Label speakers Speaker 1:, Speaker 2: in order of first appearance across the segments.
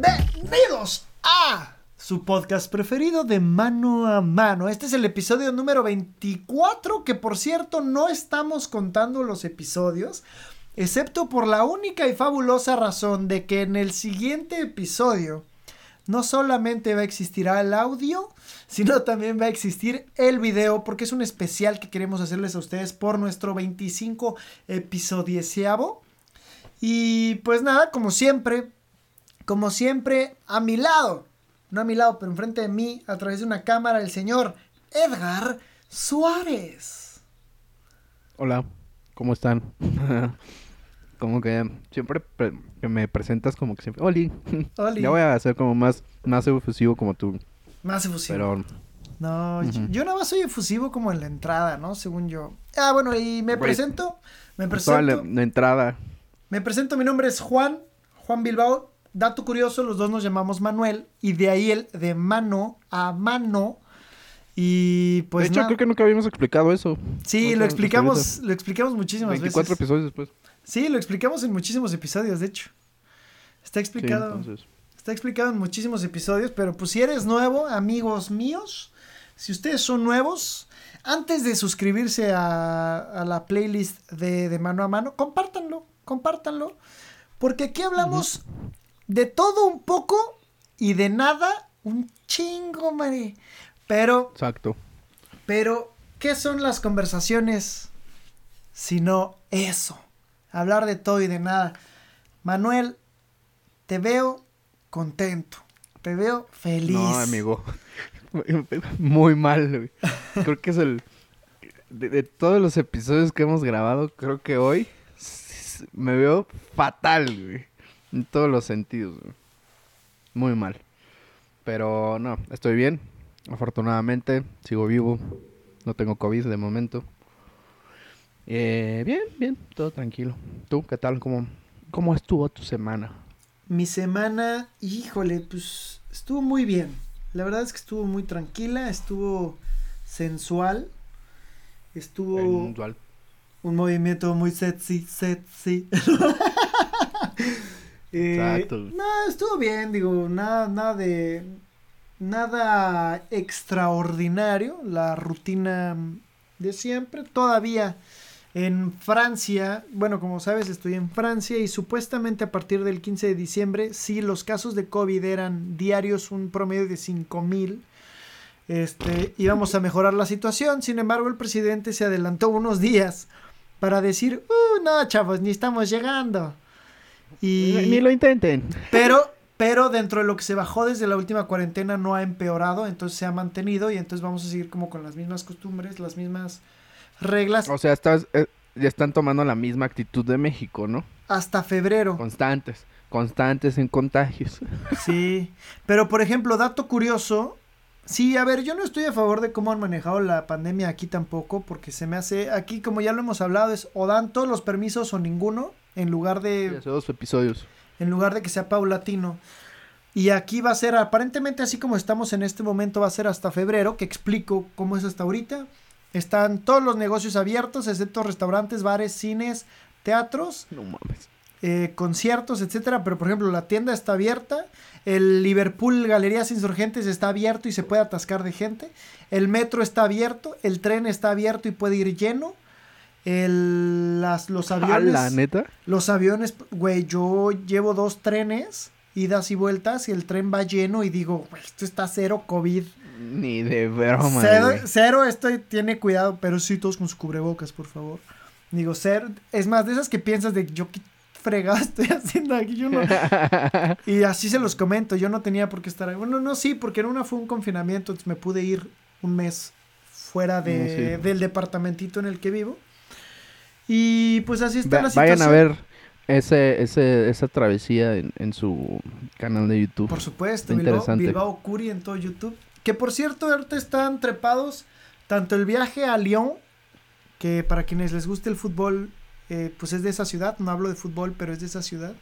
Speaker 1: Bienvenidos a su podcast preferido de mano a mano. Este es el episodio número 24, que por cierto no estamos contando los episodios, excepto por la única y fabulosa razón de que en el siguiente episodio no solamente va a existir el audio, sino también va a existir el video, porque es un especial que queremos hacerles a ustedes por nuestro 25 episodiesiavo. Y pues nada, como siempre, como siempre, a mi lado, no a mi lado, pero enfrente de mí, a través de una cámara, el señor Edgar Suárez.
Speaker 2: Hola, ¿cómo están? como que siempre que me presentas como que siempre, Oli. Oli. ya voy a hacer como más, más efusivo como tú.
Speaker 1: Más efusivo. Pero... No, yo, nada más soy efusivo como en la entrada, ¿no? Según yo. Ah, bueno, y me presento. Me presento.
Speaker 2: la entrada.
Speaker 1: Me presento, mi nombre es Juan, Juan Bilbao. Dato curioso, los dos nos llamamos Manuel y de ahí el de mano a mano. Y pues.
Speaker 2: De hecho, creo que nunca habíamos explicado eso.
Speaker 1: Sí, lo explicamos, lo explicamos muchísimas
Speaker 2: 24 veces. episodios después.
Speaker 1: Sí, lo explicamos en muchísimos episodios, de hecho. Está explicado. está explicado en muchísimos episodios, pero pues si eres nuevo, amigos míos, si ustedes son nuevos, antes de suscribirse a, la playlist de, de mano a mano, compártanlo compártanlo. Porque aquí hablamos de todo un poco y de nada un chingo, Mari. Pero.
Speaker 2: Exacto.
Speaker 1: Pero, ¿qué son las conversaciones? Sino eso. Hablar de todo y de nada. Manuel, te veo contento. Te veo feliz. No,
Speaker 2: amigo. Muy mal, Creo que es el. de, todos los episodios que hemos grabado, creo que hoy me veo fatal, güey. En todos los sentidos, Muy mal. Pero no, estoy bien. Afortunadamente, sigo vivo. No tengo COVID de momento. Eh, bien, bien, todo tranquilo. ¿Tú qué tal? ¿Cómo, ¿Cómo estuvo tu semana?
Speaker 1: Mi semana, híjole, pues estuvo muy bien. La verdad es que estuvo muy tranquila, estuvo sensual, estuvo... Sensual un movimiento muy sexy, sexy. Eh, Exacto. No, estuvo bien, digo, nada, nada de. Nada extraordinario, la rutina de siempre. Todavía en Francia, bueno, como sabes, estoy en Francia y supuestamente a partir del 15 de diciembre, si los casos de COVID eran diarios, un promedio de 5 mil. Este, íbamos a mejorar la situación, sin embargo el presidente se adelantó unos días para decir, uh, no, chavos, ni estamos llegando.
Speaker 2: Y... Ni, lo intenten.
Speaker 1: Pero, pero dentro de lo que se bajó desde la última cuarentena no ha empeorado, entonces se ha mantenido y entonces vamos a seguir como con las mismas costumbres, las mismas reglas.
Speaker 2: O sea, estás, eh, ya están tomando la misma actitud de México, ¿no?
Speaker 1: Hasta febrero.
Speaker 2: Constantes, constantes en contagios.
Speaker 1: Sí, pero por ejemplo, dato curioso, Sí, a ver, yo no estoy a favor de cómo han manejado la pandemia aquí tampoco, porque se me hace, aquí como ya lo hemos hablado, es o dan todos los permisos o ninguno, en lugar de...
Speaker 2: hace dos episodios.
Speaker 1: En lugar de que sea paulatino. Y aquí va a ser, aparentemente así como estamos en este momento, va a ser hasta febrero, que explico cómo es hasta ahorita. Están todos los negocios abiertos, excepto restaurantes, bares, cines, teatros.
Speaker 2: No mames.
Speaker 1: Eh, conciertos, etcétera, pero por ejemplo la tienda está abierta, el Liverpool Galerías Insurgentes está abierto y se puede atascar de gente, el metro está abierto, el tren está abierto y puede ir lleno, el, las, los aviones...
Speaker 2: la neta?
Speaker 1: Los aviones, güey, yo llevo dos trenes, idas y vueltas, y el tren va lleno y digo, esto está cero COVID.
Speaker 2: Ni de broma.
Speaker 1: Cero, cero esto tiene cuidado, pero sí todos con sus cubrebocas, por favor. Digo, ser, es más, de esas que piensas de yo fregado estoy haciendo aquí? Yo no... y así se los comento, yo no tenía por qué estar ahí. Bueno, no, sí, porque en una fue un confinamiento, entonces me pude ir un mes fuera de, mm, del departamentito en el que vivo. Y pues así está la situación.
Speaker 2: Vayan a ver ese, ese, esa travesía en, su canal de YouTube.
Speaker 1: Por supuesto, Bilbao, Bilbao Curi en todo YouTube. Que por cierto, ahorita están trepados tanto el viaje a Lyon, que para quienes les guste el fútbol eh, pues es de esa ciudad, no hablo de fútbol, pero es de esa ciudad.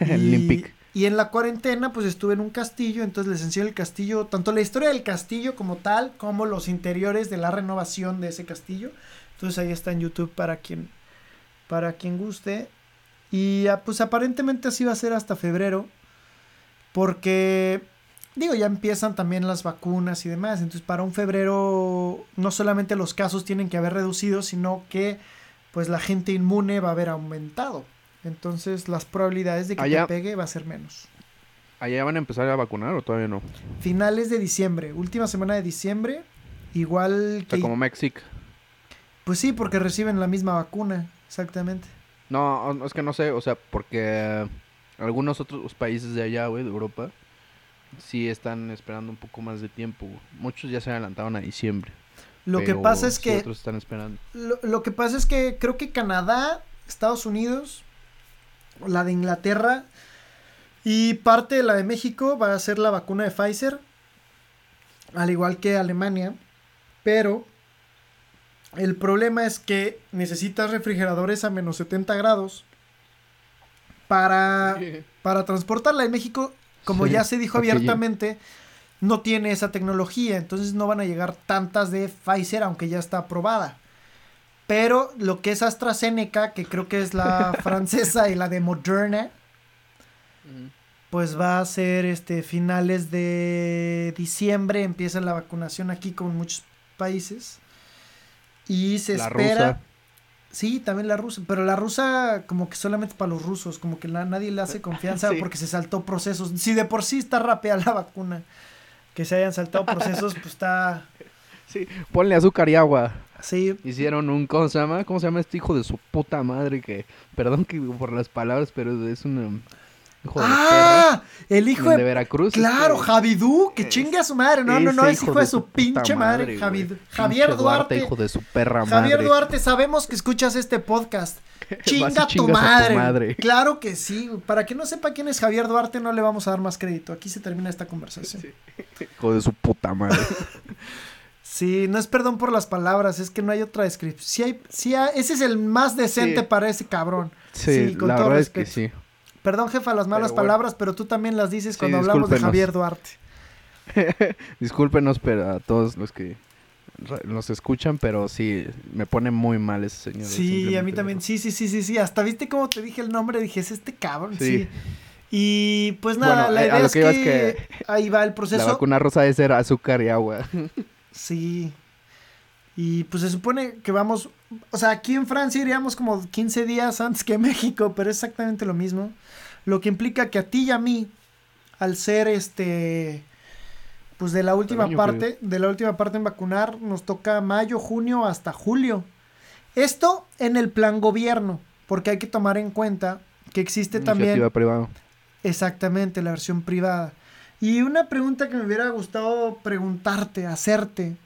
Speaker 1: Y, y en la cuarentena, pues estuve en un castillo, entonces les enseño el castillo, tanto la historia del castillo como tal, como los interiores de la renovación de ese castillo. Entonces ahí está en YouTube para quien, para quien guste. Y ah, pues aparentemente así va a ser hasta febrero. Porque, digo, ya empiezan también las vacunas y demás. Entonces, para un febrero, no solamente los casos tienen que haber reducido, sino que, pues, la gente inmune va a haber aumentado. Entonces, las probabilidades de que
Speaker 2: Allá-
Speaker 1: te pegue va a ser menos.
Speaker 2: ¿Allá van a empezar a vacunar o todavía no?
Speaker 1: Finales de diciembre, última semana de diciembre, igual que...
Speaker 2: sea, como México.
Speaker 1: Pues sí, porque reciben la misma vacuna, exactamente.
Speaker 2: No, es que no sé, o sea, porque algunos otros países de allá, güey, de Europa, sí están esperando un poco más de tiempo. güey. Muchos ya se adelantaron a diciembre.
Speaker 1: Lo que pasa es
Speaker 2: sí
Speaker 1: que
Speaker 2: otros están esperando.
Speaker 1: Lo, lo que pasa es que creo que Canadá, Estados Unidos, la de Inglaterra y parte de la de México va a ser la vacuna de Pfizer, al igual que Alemania, pero el problema es que necesitas refrigeradores a menos 70 grados para, para transportarla. En México, como
Speaker 2: Sí,
Speaker 1: ya se dijo abiertamente, no tiene esa tecnología, entonces no van a llegar tantas de Pfizer, aunque ya está aprobada. Pero lo que es AstraZeneca, que creo que es la francesa y la de Moderna, pues va a ser este finales de diciembre, empieza la vacunación aquí con muchos países. Y se
Speaker 2: La
Speaker 1: espera.
Speaker 2: rusa.
Speaker 1: Sí, también la rusa, pero la rusa como que solamente para los rusos, como que la- nadie le hace confianza
Speaker 2: Sí.
Speaker 1: porque se saltó procesos. Si de por sí está rápida la vacuna, que se hayan saltado procesos, pues está
Speaker 2: Sí, ponle azúcar y agua.
Speaker 1: sí.
Speaker 2: Hicieron un, ¿cómo se llama? ¿Cómo se llama este hijo de su puta madre? Que, perdón que por las palabras, pero es un hijo de
Speaker 1: Ah, el hijo de,
Speaker 2: de Veracruz.
Speaker 1: Claro,
Speaker 2: este,
Speaker 1: Javidú, que chingue a su madre. No, no, no, es hijo de su pinche madre,
Speaker 2: güey.
Speaker 1: Javid- Javier Duarte.
Speaker 2: hijo de su perra
Speaker 1: Javier
Speaker 2: madre.
Speaker 1: Duarte, sabemos que escuchas este podcast. Chinga tu
Speaker 2: a tu
Speaker 1: madre.
Speaker 2: madre.
Speaker 1: Claro que sí. Para que no sepa quién es Javier Duarte, no le vamos a dar más crédito. Aquí se termina esta conversación. Sí,
Speaker 2: Hijo de su puta madre.
Speaker 1: no es perdón por las palabras, es que no hay otra descripción. Sí hay, sí hay- ese es el más decente
Speaker 2: Sí.
Speaker 1: para ese cabrón.
Speaker 2: Sí,
Speaker 1: Sí, con
Speaker 2: la
Speaker 1: todo
Speaker 2: verdad es que sí.
Speaker 1: Perdón, jefa, las malas
Speaker 2: Pero bueno.
Speaker 1: palabras, pero tú también las dices
Speaker 2: Sí,
Speaker 1: cuando hablamos de. Javier Duarte.
Speaker 2: Discúlpenos pero a todos los que nos escuchan, pero sí, me pone muy mal ese señor.
Speaker 1: Sí, a mí también. Sí, sí, sí, sí, sí. Hasta viste cómo te dije el nombre, dije, es este cabrón. Sí.
Speaker 2: Sí.
Speaker 1: Y pues nada,
Speaker 2: Bueno,
Speaker 1: la
Speaker 2: eh,
Speaker 1: idea es
Speaker 2: que es
Speaker 1: ahí va el
Speaker 2: La
Speaker 1: proceso.
Speaker 2: vacuna rosa es ser azúcar y agua.
Speaker 1: Sí. Y pues se supone que vamos, o sea, aquí en Francia iríamos como 15 días antes que México, pero es exactamente lo mismo. Lo que implica que a ti y a mí, al ser este, pues de la última
Speaker 2: año,
Speaker 1: parte, de la última parte en vacunar, nos toca mayo, junio hasta julio. Esto en el plan gobierno, porque hay que tomar en cuenta que existe también
Speaker 2: privada.
Speaker 1: Exactamente, la versión privada. Y una pregunta que me hubiera gustado preguntarte, hacerte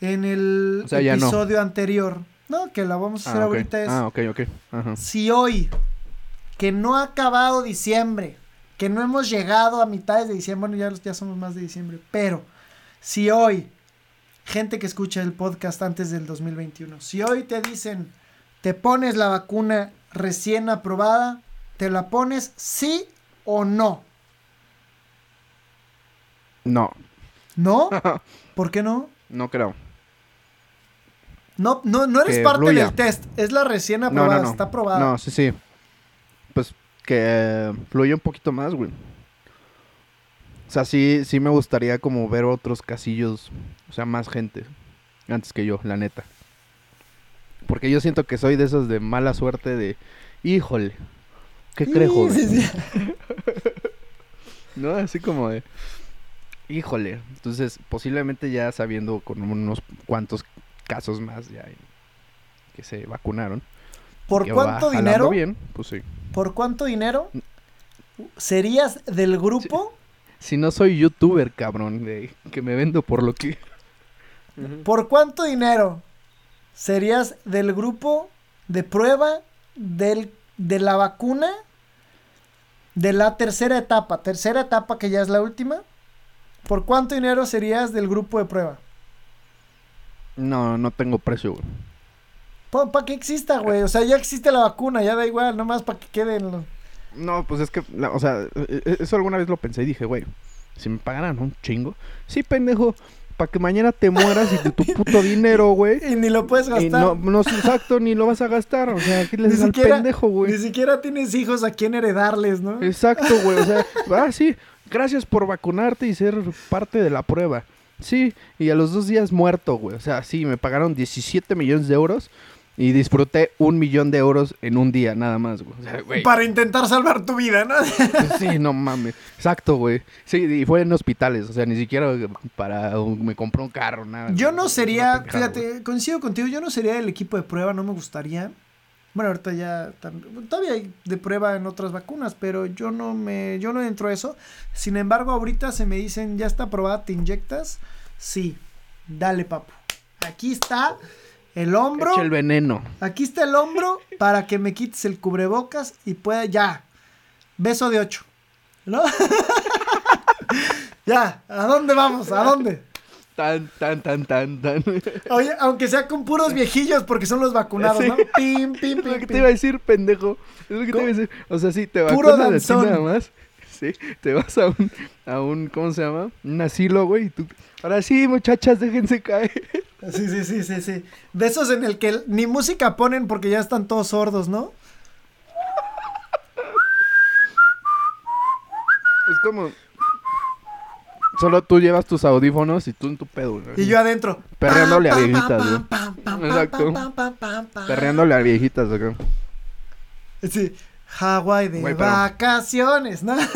Speaker 1: en el
Speaker 2: O sea, ya no.
Speaker 1: episodio anterior. No, que la vamos a hacer
Speaker 2: Ah,
Speaker 1: ahorita es
Speaker 2: Ah, ok, ok. Ajá.
Speaker 1: si hoy, que no ha acabado diciembre, que no hemos llegado a mitades de diciembre, bueno, ya, ya somos más de diciembre, pero si hoy, gente que escucha el podcast antes del 2021, si hoy te dicen, te pones la vacuna recién aprobada, ¿te la pones sí o no?
Speaker 2: No,
Speaker 1: ¿No? ¿Por qué no?
Speaker 2: no creo.
Speaker 1: No, no, no eres
Speaker 2: Que
Speaker 1: parte
Speaker 2: fluya.
Speaker 1: del test, es la recién
Speaker 2: No,
Speaker 1: aprobada,
Speaker 2: no, no.
Speaker 1: está aprobada.
Speaker 2: No, sí, sí. Que fluya un poquito más, güey. O sea, sí, sí me gustaría como ver otros casillos, o sea, más gente antes que yo, la neta. Porque yo siento que soy de esos de mala suerte de, híjole, ¿qué
Speaker 1: Sí,
Speaker 2: crees, joven?
Speaker 1: sí, sí.
Speaker 2: ¿no? Así como de, híjole. Entonces, posiblemente ya sabiendo con unos cuantos casos más ya que se vacunaron.
Speaker 1: ¿Por cuánto dinero?
Speaker 2: bien, pues sí.
Speaker 1: ¿Por cuánto dinero serías del grupo?
Speaker 2: Si no soy youtuber, cabrón, de que me vendo por lo que...
Speaker 1: ¿Por cuánto dinero serías del grupo de prueba del, de la vacuna de la tercera etapa? Tercera etapa que ya es la última. ¿Por cuánto dinero serías del grupo de prueba?
Speaker 2: No, no tengo precio, güey.
Speaker 1: Para que exista, güey. O sea, ya existe la vacuna, ya da igual, nomás para que queden los...
Speaker 2: No, pues es que, la- o sea, e- e- eso alguna vez lo pensé y dije, güey, si me pagaran un chingo. Sí, pendejo, para que mañana te mueras y tu puto dinero, güey.
Speaker 1: Y ni lo puedes gastar.
Speaker 2: Y no, no, exacto, ni lo vas a gastar. O sea, ¿qué le
Speaker 1: Ni
Speaker 2: dices al pendejo, güey?
Speaker 1: Ni siquiera tienes hijos a quien heredarles, ¿no?
Speaker 2: Exacto, güey. O sea, ah, sí, gracias por vacunarte y ser parte de la prueba. Sí, y a los dos días muerto, güey. O sea, sí, me pagaron 17 millones de euros y disfruté un millón de euros en un día, nada más, güey. O sea, güey.
Speaker 1: Para intentar salvar tu vida, ¿no?
Speaker 2: pues sí, no mames. Exacto, güey. Sí, y fue en hospitales. O sea, ni siquiera para. me compró un carro, nada.
Speaker 1: Yo no sería, fíjate,
Speaker 2: güey.
Speaker 1: coincido contigo, yo no sería del equipo de prueba, no me gustaría. Bueno, ahorita ya todavía hay de prueba en otras vacunas, pero yo no me yo no entro a eso. Sin embargo, ahorita se me dicen, "Ya está aprobada, te inyectas." Sí. Dale, papu. Aquí está el hombro.
Speaker 2: Echa el veneno.
Speaker 1: Aquí está el hombro para que me quites el cubrebocas y pueda ya. Beso de ocho. ¿No? ya, ¿a dónde vamos? ¿A dónde?
Speaker 2: Tan, tan, tan, tan, tan.
Speaker 1: Oye, aunque sea con puros viejillos porque son los vacunados,
Speaker 2: Sí.
Speaker 1: ¿no? Pim, pim,
Speaker 2: Es lo
Speaker 1: pim,
Speaker 2: que te
Speaker 1: pim.
Speaker 2: iba a decir, pendejo. Es lo que te iba a decir. O sea, sí, te
Speaker 1: Puro
Speaker 2: vacunas así
Speaker 1: danzón.
Speaker 2: nada más. Sí, te vas a un, a un, ¿cómo se llama? Un asilo, güey. Y tú, ahora sí, muchachas, déjense caer.
Speaker 1: Sí, sí, sí, sí, sí. De esos en el que ni música ponen porque ya están todos sordos, ¿no?
Speaker 2: Es como... Solo tú llevas tus audífonos y tú en tu pedo, güey.
Speaker 1: Y yo adentro.
Speaker 2: Perreándole a viejitas, güey. Exacto. Perreándole a viejitas acá.
Speaker 1: Sí. Hawái de
Speaker 2: Güey, pero-
Speaker 1: vacaciones, ¿no?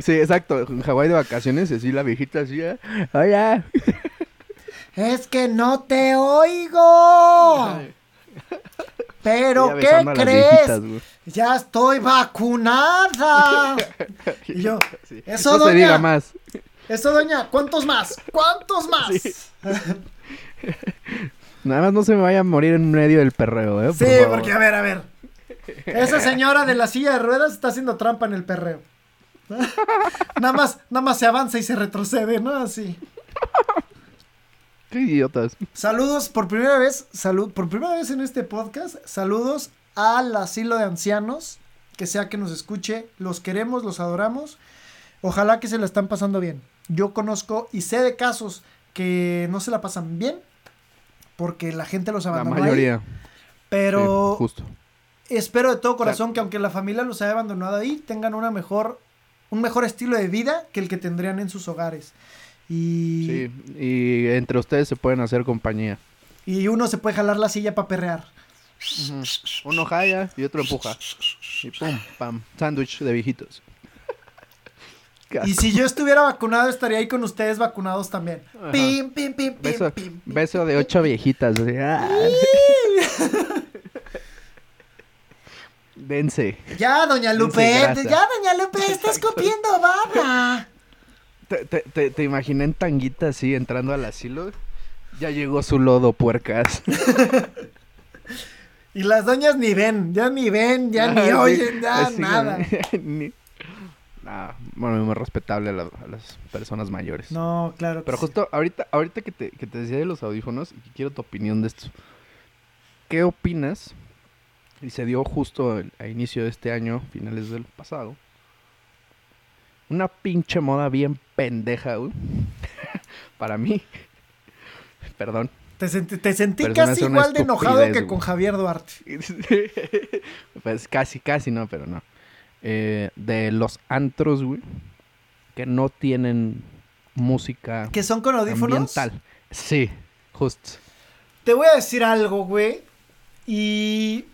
Speaker 2: Sí, exacto. En Hawái de vacaciones, así la viejita así, ¿eh? Oye.
Speaker 1: Es que no te oigo. Pero,
Speaker 2: Ella
Speaker 1: ¿qué
Speaker 2: besando a las
Speaker 1: crees?
Speaker 2: güey.
Speaker 1: Ya estoy vacunada. Y yo, eso,
Speaker 2: no se
Speaker 1: doña.
Speaker 2: diga más.
Speaker 1: Eso, doña, ¿cuántos más? ¿Cuántos más?
Speaker 2: Sí, Nada más no se me vaya a morir en medio del perreo, ¿eh? Por favor.
Speaker 1: porque a ver, a ver. Esa señora de la silla de ruedas está haciendo trampa en el perreo. nada más, nada más se avanza y se retrocede, ¿no? Así.
Speaker 2: Qué idiotas.
Speaker 1: Saludos por primera vez, salud, por primera vez en este podcast, saludos al asilo de ancianos, que sea que nos escuche, los queremos, los adoramos, ojalá que se la están pasando bien. Yo conozco y sé de casos que no se la pasan bien, porque la gente los
Speaker 2: La
Speaker 1: abandonó ahí,
Speaker 2: mayoría.
Speaker 1: pero
Speaker 2: Sí, justo.
Speaker 1: Espero de todo corazón que aunque la familia los haya abandonado ahí, tengan una mejor, un mejor estilo de vida que el que tendrían en sus hogares. Y,
Speaker 2: Sí, y entre ustedes se pueden hacer compañía.
Speaker 1: y uno se puede jalar la silla para perrear.
Speaker 2: Uno jaya y otro empuja. Y pum, pam. Sándwich de viejitos.
Speaker 1: Y si yo estuviera vacunado, estaría ahí con ustedes vacunados también. Pim, pim, pim, pim,
Speaker 2: Beso,
Speaker 1: pim,
Speaker 2: beso de ocho viejitas. ah. Dense.
Speaker 1: Ya, doña Lupe,
Speaker 2: Dense
Speaker 1: ya, doña Lupe, estás copiando baba.
Speaker 2: Te, te, te, te imaginé en tanguita así entrando al asilo. Ya llegó su lodo, puercas.
Speaker 1: Y las doñas ni ven, ya ni ven, ya ni
Speaker 2: Ah, sí,
Speaker 1: oyen, ya
Speaker 2: así,
Speaker 1: nada.
Speaker 2: ni- Nah, bueno, muy respetable a, la- a las personas mayores.
Speaker 1: No, claro. que
Speaker 2: Pero
Speaker 1: sí.
Speaker 2: justo ahorita, ahorita que te, que te decía de los audífonos y que quiero tu opinión de esto. ¿Qué opinas? Y se dio justo a inicio de este año, finales del pasado. Una pinche moda bien pendeja, güey. Para mí. Perdón.
Speaker 1: Te sentí, te casi igual de enojado que con. Javier Duarte.
Speaker 2: pues casi, casi no, pero no. Eh, de los antros, güey. Que no tienen música
Speaker 1: Que son con audífonos.
Speaker 2: ambiental. Sí, justo.
Speaker 1: Te voy a decir algo, güey. Y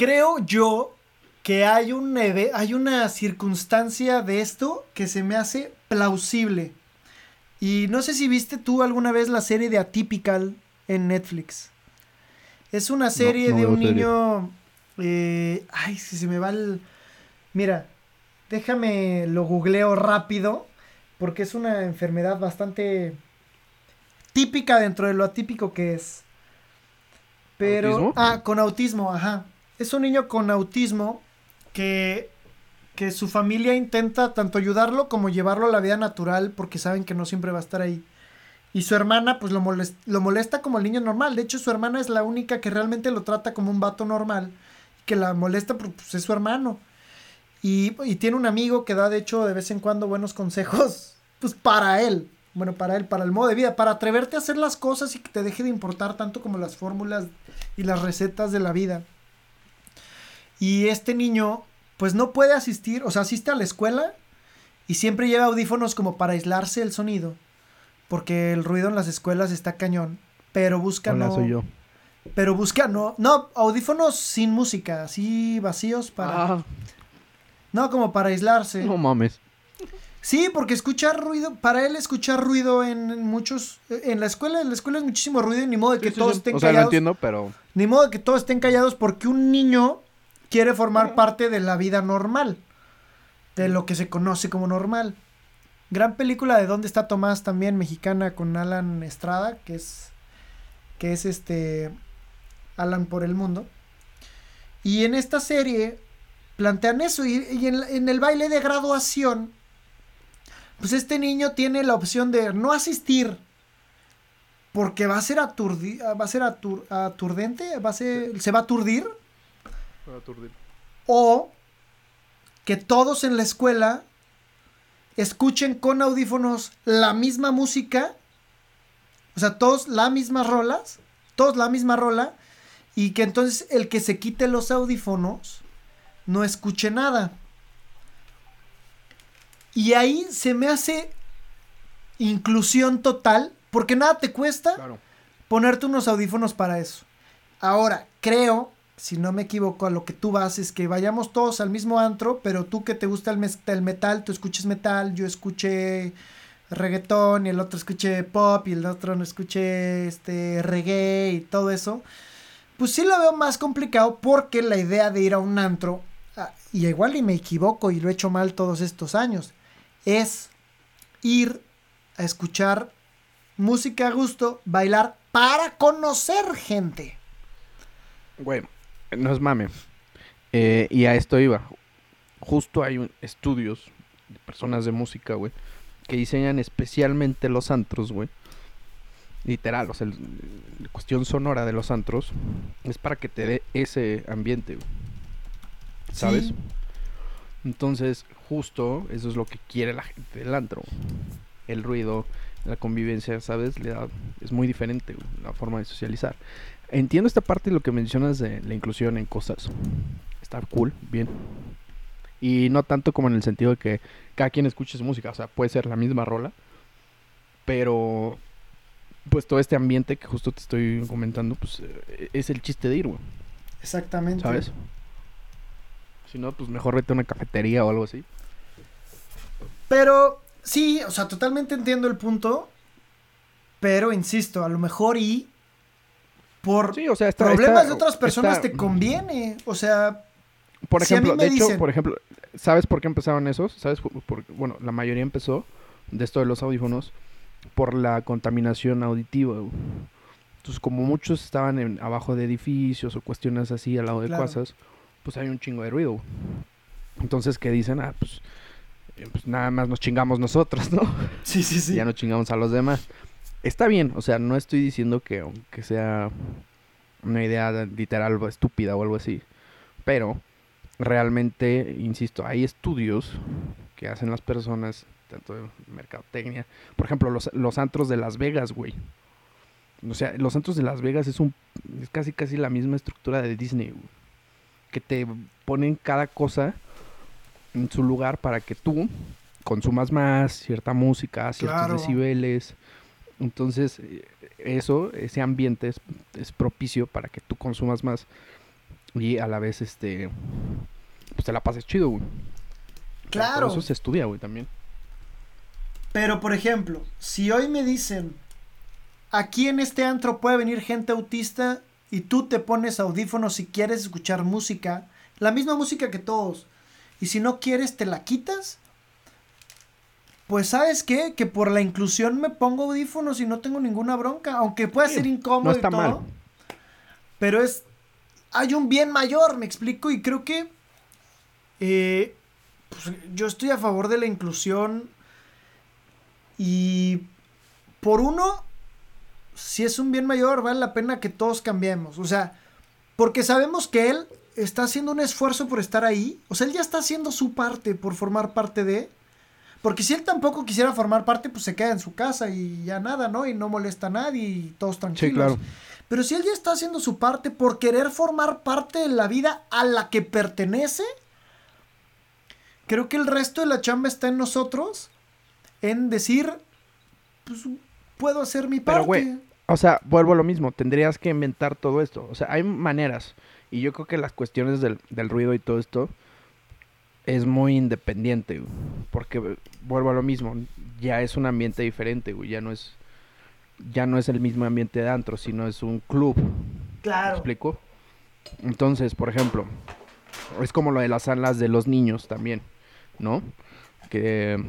Speaker 1: creo yo que hay un hay una circunstancia de esto que se me hace plausible. Y no sé si viste tú alguna vez la serie de Atypical en Netflix. Es una serie
Speaker 2: no
Speaker 1: de un
Speaker 2: serie.
Speaker 1: niño. eh, ay, si se me va el. Mira, déjame lo googleo rápido. Porque es una enfermedad bastante típica dentro de lo atípico que es. Pero.
Speaker 2: ¿Autismo?
Speaker 1: Ah, con autismo, ajá. Es un niño con autismo que. Que su familia intenta tanto ayudarlo como llevarlo a la vida natural porque saben que no siempre va a estar ahí. Y su hermana, pues lo, lo molesta como el niño normal. De hecho, su hermana es la única que realmente lo trata como un vato normal. Que la molesta, porque pues, es su hermano. Y, y tiene un amigo que da, de hecho, de vez en cuando buenos consejos pues para él, bueno, para él, para el modo de vida, para atreverte a hacer las cosas y que te deje de importar tanto como las fórmulas y las recetas de la vida. Y este niño, pues no puede asistir, o sea, asiste a la escuela y siempre lleva audífonos como para aislarse el sonido, porque el ruido en las escuelas está cañón, pero busca
Speaker 2: Hola,
Speaker 1: no...
Speaker 2: soy yo.
Speaker 1: Pero busca no, no, audífonos sin música, así vacíos para...
Speaker 2: Ah,
Speaker 1: No, como para aislarse.
Speaker 2: no mames.
Speaker 1: Sí, porque escuchar ruido, para él escuchar ruido en muchos, en la escuela, en la escuela es muchísimo ruido y ni modo de que
Speaker 2: Sí,
Speaker 1: todos
Speaker 2: sí.
Speaker 1: estén
Speaker 2: O sea, lo entiendo, pero...
Speaker 1: Ni modo de que todos estén callados porque un niño quiere formar parte de la vida normal, de lo que se conoce como normal. Gran película de ¿Dónde está Tomás? también mexicana con Alan Estrada, que es que es este Alan por el mundo. Y en esta serie plantean eso y, y en, en el baile de graduación pues este niño tiene la opción de no asistir porque va a ser aturdi va a ser atur- aturdente, va a ser se va a aturdir o que todos en la escuela escuchen con audífonos la misma música, o sea, todos las mismas rolas, todos la misma rola, y que entonces el que se quite los audífonos no escuche nada. Y ahí se me hace inclusión total, porque nada te cuesta
Speaker 2: Claro.
Speaker 1: ponerte unos audífonos para eso. Ahora, creo, si no me equivoco, a lo que tú vas es que vayamos todos al mismo antro, pero tú que te gusta el, metal, tú escuches metal, yo escuché reggaetón y el otro escuche pop y el otro no escuche este reggae y todo eso. Pues sí lo veo más complicado porque la idea de ir a un antro, ah, y igual y me equivoco y lo he hecho mal todos estos años, es ir a escuchar música a gusto, bailar para conocer gente.
Speaker 2: Güey, no es mame. Eh, y a esto iba. Justo hay un- estudios de personas de música, güey, que diseñan especialmente los antros, güey. Literal, o sea, el- la cuestión sonora de los antros es para que te dé ese ambiente, güey. ¿Sabes?
Speaker 1: Sí.
Speaker 2: Entonces, justo eso es lo que quiere la gente del antro. El ruido, la convivencia, ¿sabes? Le da- es muy diferente güey, la forma de socializar. Entiendo esta parte de lo que mencionas de la inclusión en cosas. Está cool, bien. Y no tanto como en el sentido de que cada quien escuche su música. O sea, puede ser la misma rola. Pero, pues todo este ambiente que justo te estoy comentando, pues eh, es el chiste de ir, güey.
Speaker 1: Exactamente.
Speaker 2: ¿Sabes? Si no, pues mejor vete a una cafetería o algo así.
Speaker 1: Pero sí, o sea, totalmente entiendo el punto. Pero insisto, a lo mejor y por
Speaker 2: Sí, o sea, está,
Speaker 1: problemas
Speaker 2: está-
Speaker 1: de otras personas
Speaker 2: está-
Speaker 1: te conviene. O sea,
Speaker 2: Por ejemplo, de hecho, por ejemplo, ¿sabes por qué empezaron esos? ¿Sabes? Por- bueno, la mayoría empezó de esto de los audífonos por la contaminación auditiva. Entonces, como muchos estaban en, abajo de edificios o cuestiones así al lado de
Speaker 1: Claro.
Speaker 2: cosas, pues hay un chingo de ruido. Entonces, ¿qué dicen? Ah, pues, eh, pues nada más nos chingamos nosotros, ¿no?
Speaker 1: sí, sí, sí.
Speaker 2: ya no chingamos a los demás. Está bien, o sea, no estoy diciendo que aunque sea una idea literal estúpida o algo así, pero realmente, insisto, hay estudios que hacen las personas, tanto de mercadotecnia, por ejemplo, los, los antros de Las Vegas, güey. O sea, los antros de Las Vegas es un es casi casi la misma estructura de Disney, güey. Que te ponen cada cosa en su lugar para que tú consumas más cierta música, ciertos
Speaker 1: Claro.
Speaker 2: decibeles. Entonces, eh, eso, ese ambiente es, propicio para que tú consumas más y a la vez, este, pues te la pases chido, güey.
Speaker 1: Claro.
Speaker 2: Por eso se estudia, güey, también.
Speaker 1: Pero, por ejemplo, si hoy me dicen, aquí en este antro puede venir gente autista y tú te pones audífonos si quieres escuchar música, la misma música que todos, y si no quieres te la quitas, pues sabes qué, que por la inclusión me pongo audífonos y no tengo ninguna bronca, aunque pueda
Speaker 2: Sí,
Speaker 1: ser
Speaker 2: no
Speaker 1: incómodo
Speaker 2: está
Speaker 1: y todo.
Speaker 2: mal.
Speaker 1: Pero es, hay un bien mayor, me explico, y creo que eh, pues, yo estoy a favor de la inclusión y por uno, si es un bien mayor, vale la pena que todos cambiemos. O sea, porque sabemos que él está haciendo un esfuerzo por estar ahí. O sea, él ya está haciendo su parte por formar parte de. Porque si él tampoco quisiera formar parte, pues se queda en su casa y ya nada, ¿no? Y no molesta a nadie y todos tranquilos.
Speaker 2: Sí, claro.
Speaker 1: Pero si él ya está haciendo su parte por querer formar parte de la vida a la que pertenece, creo que el resto de la chamba está en nosotros, en decir, pues puedo hacer mi parte.
Speaker 2: Pero, güey, o sea, vuelvo a lo mismo, tendrías que inventar todo esto. O sea, hay maneras. Y yo creo que las cuestiones del, del ruido y todo esto es muy independiente, güey, porque vuelvo a lo mismo, ya es un ambiente diferente, güey, ya no es ya no es el mismo ambiente de antro, sino es un club.
Speaker 1: Claro.
Speaker 2: ¿Me explico? Entonces, por ejemplo, es como lo de las salas de los niños también, ¿no? Que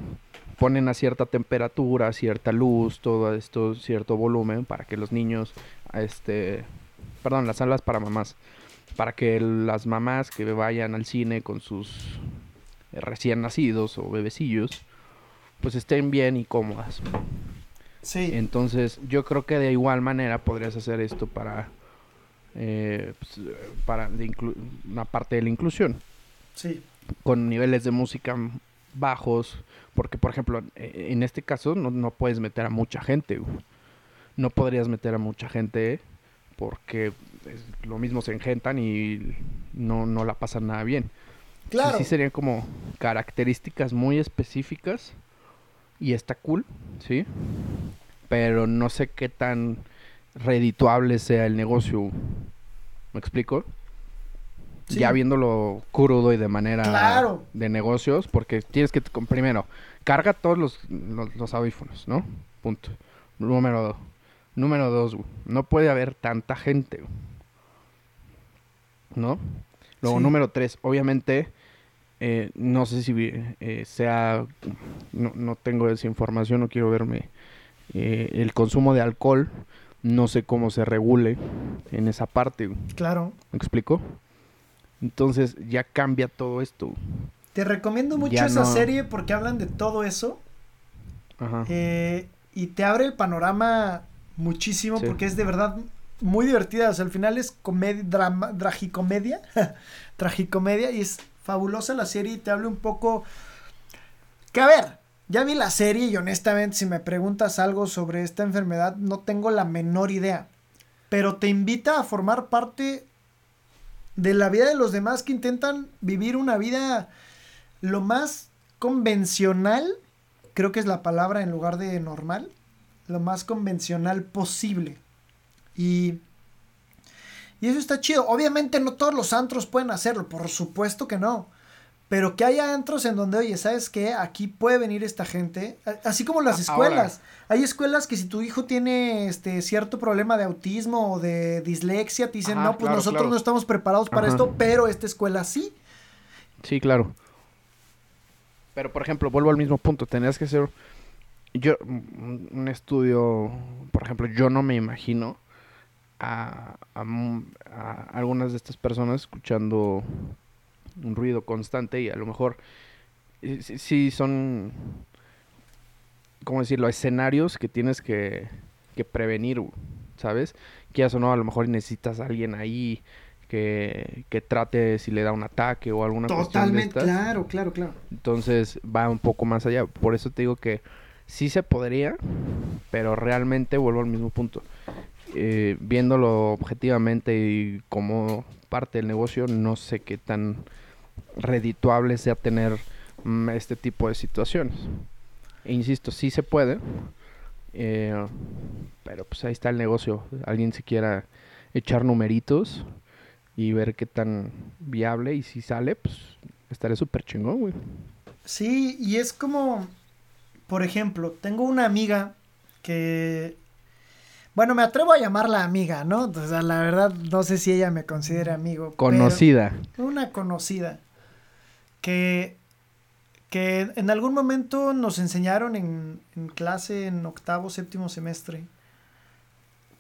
Speaker 2: ponen a cierta temperatura, cierta luz, todo esto, cierto volumen para que los niños, este, perdón, las salas para mamás, para que las mamás que vayan al cine con sus recién nacidos o bebecillos, pues estén bien y cómodas.
Speaker 1: Sí.
Speaker 2: Entonces, yo creo que de igual manera podrías hacer esto para, eh, pues, para una parte de la inclusión,
Speaker 1: Sí.
Speaker 2: con niveles de música bajos, porque por ejemplo, eh, en este caso no, no puedes meter a mucha gente, güey. no podrías meter a mucha gente porque es- lo mismo se engentan y no, no la pasan nada bien. Sí,
Speaker 1: Claro.
Speaker 2: Sí, serían como características muy específicas y está cool, ¿sí? Pero no sé qué tan redituable sea el negocio. ¿Me explico?
Speaker 1: Sí.
Speaker 2: Ya viéndolo crudo y de manera
Speaker 1: Claro.
Speaker 2: de negocios, porque tienes que, primero, carga todos los, los, los audífonos, ¿no? Punto. Número dos. Número dos, güey, no puede haber tanta gente, güey. ¿no? Luego,
Speaker 1: Sí.
Speaker 2: número tres, obviamente, eh, no sé si eh, sea, no, no tengo esa información, no quiero verme, eh, el consumo de alcohol, no sé cómo se regule en esa parte.
Speaker 1: Claro.
Speaker 2: ¿me explico? Entonces ya cambia todo esto.
Speaker 1: Te recomiendo mucho
Speaker 2: Ya
Speaker 1: esa
Speaker 2: no-
Speaker 1: serie porque hablan de todo eso.
Speaker 2: Ajá.
Speaker 1: eh, y te abre el panorama muchísimo
Speaker 2: Sí.
Speaker 1: porque es de verdad muy divertida. O sea, al final es comedia, drama, tragicomedia. tragicomedia. Y es fabulosa la serie y te habla un poco. Que a ver, ya vi la serie y honestamente, si me preguntas algo sobre esta enfermedad, no tengo la menor idea. Pero te invita a formar parte de la vida de los demás que intentan vivir una vida lo más convencional, creo que es la palabra en lugar de normal, lo más convencional posible. Y, y eso está chido. Obviamente no todos los antros pueden hacerlo, por supuesto que no. Pero que haya antros en donde, oye, ¿sabes qué? Aquí puede venir esta gente. Así como las
Speaker 2: A- ahora.
Speaker 1: escuelas. Hay escuelas que si tu hijo tiene este cierto problema de autismo o de dislexia, te dicen,
Speaker 2: Ajá,
Speaker 1: no, pues
Speaker 2: claro,
Speaker 1: nosotros
Speaker 2: claro.
Speaker 1: no estamos preparados para
Speaker 2: Ajá.
Speaker 1: esto, pero esta escuela sí.
Speaker 2: Sí, claro. Pero, por ejemplo, vuelvo al mismo punto. Tenías que hacer yo, un estudio, por ejemplo, yo no me imagino a, a mu- a algunas de estas personas escuchando un ruido constante y a lo mejor eh, sí, sí son, ¿cómo decirlo? Escenarios que tienes que, que prevenir, ¿sabes? Quieras o no, a lo mejor necesitas a alguien ahí que, que trate si le da un ataque o alguna de
Speaker 1: Totalmente,
Speaker 2: estas.
Speaker 1: claro, claro, claro.
Speaker 2: Entonces va un poco más allá. Por eso te digo que sí se podría, pero realmente vuelvo al mismo punto. Eh, viéndolo objetivamente y como parte del negocio, no sé qué tan redituable sea tener mm, este tipo de situaciones. E insisto, sí se puede, eh, pero pues ahí está el negocio. Alguien se quiera echar numeritos y ver qué tan viable y si sale, pues estaré súper chingón, güey.
Speaker 1: Sí, y es como, por ejemplo, tengo una amiga que, bueno, me atrevo a llamarla amiga, ¿no? O sea, la verdad, no sé si ella me considera amigo. pero-
Speaker 2: Conocida.
Speaker 1: una conocida que, que en algún momento nos enseñaron en, en clase en octavo, séptimo semestre.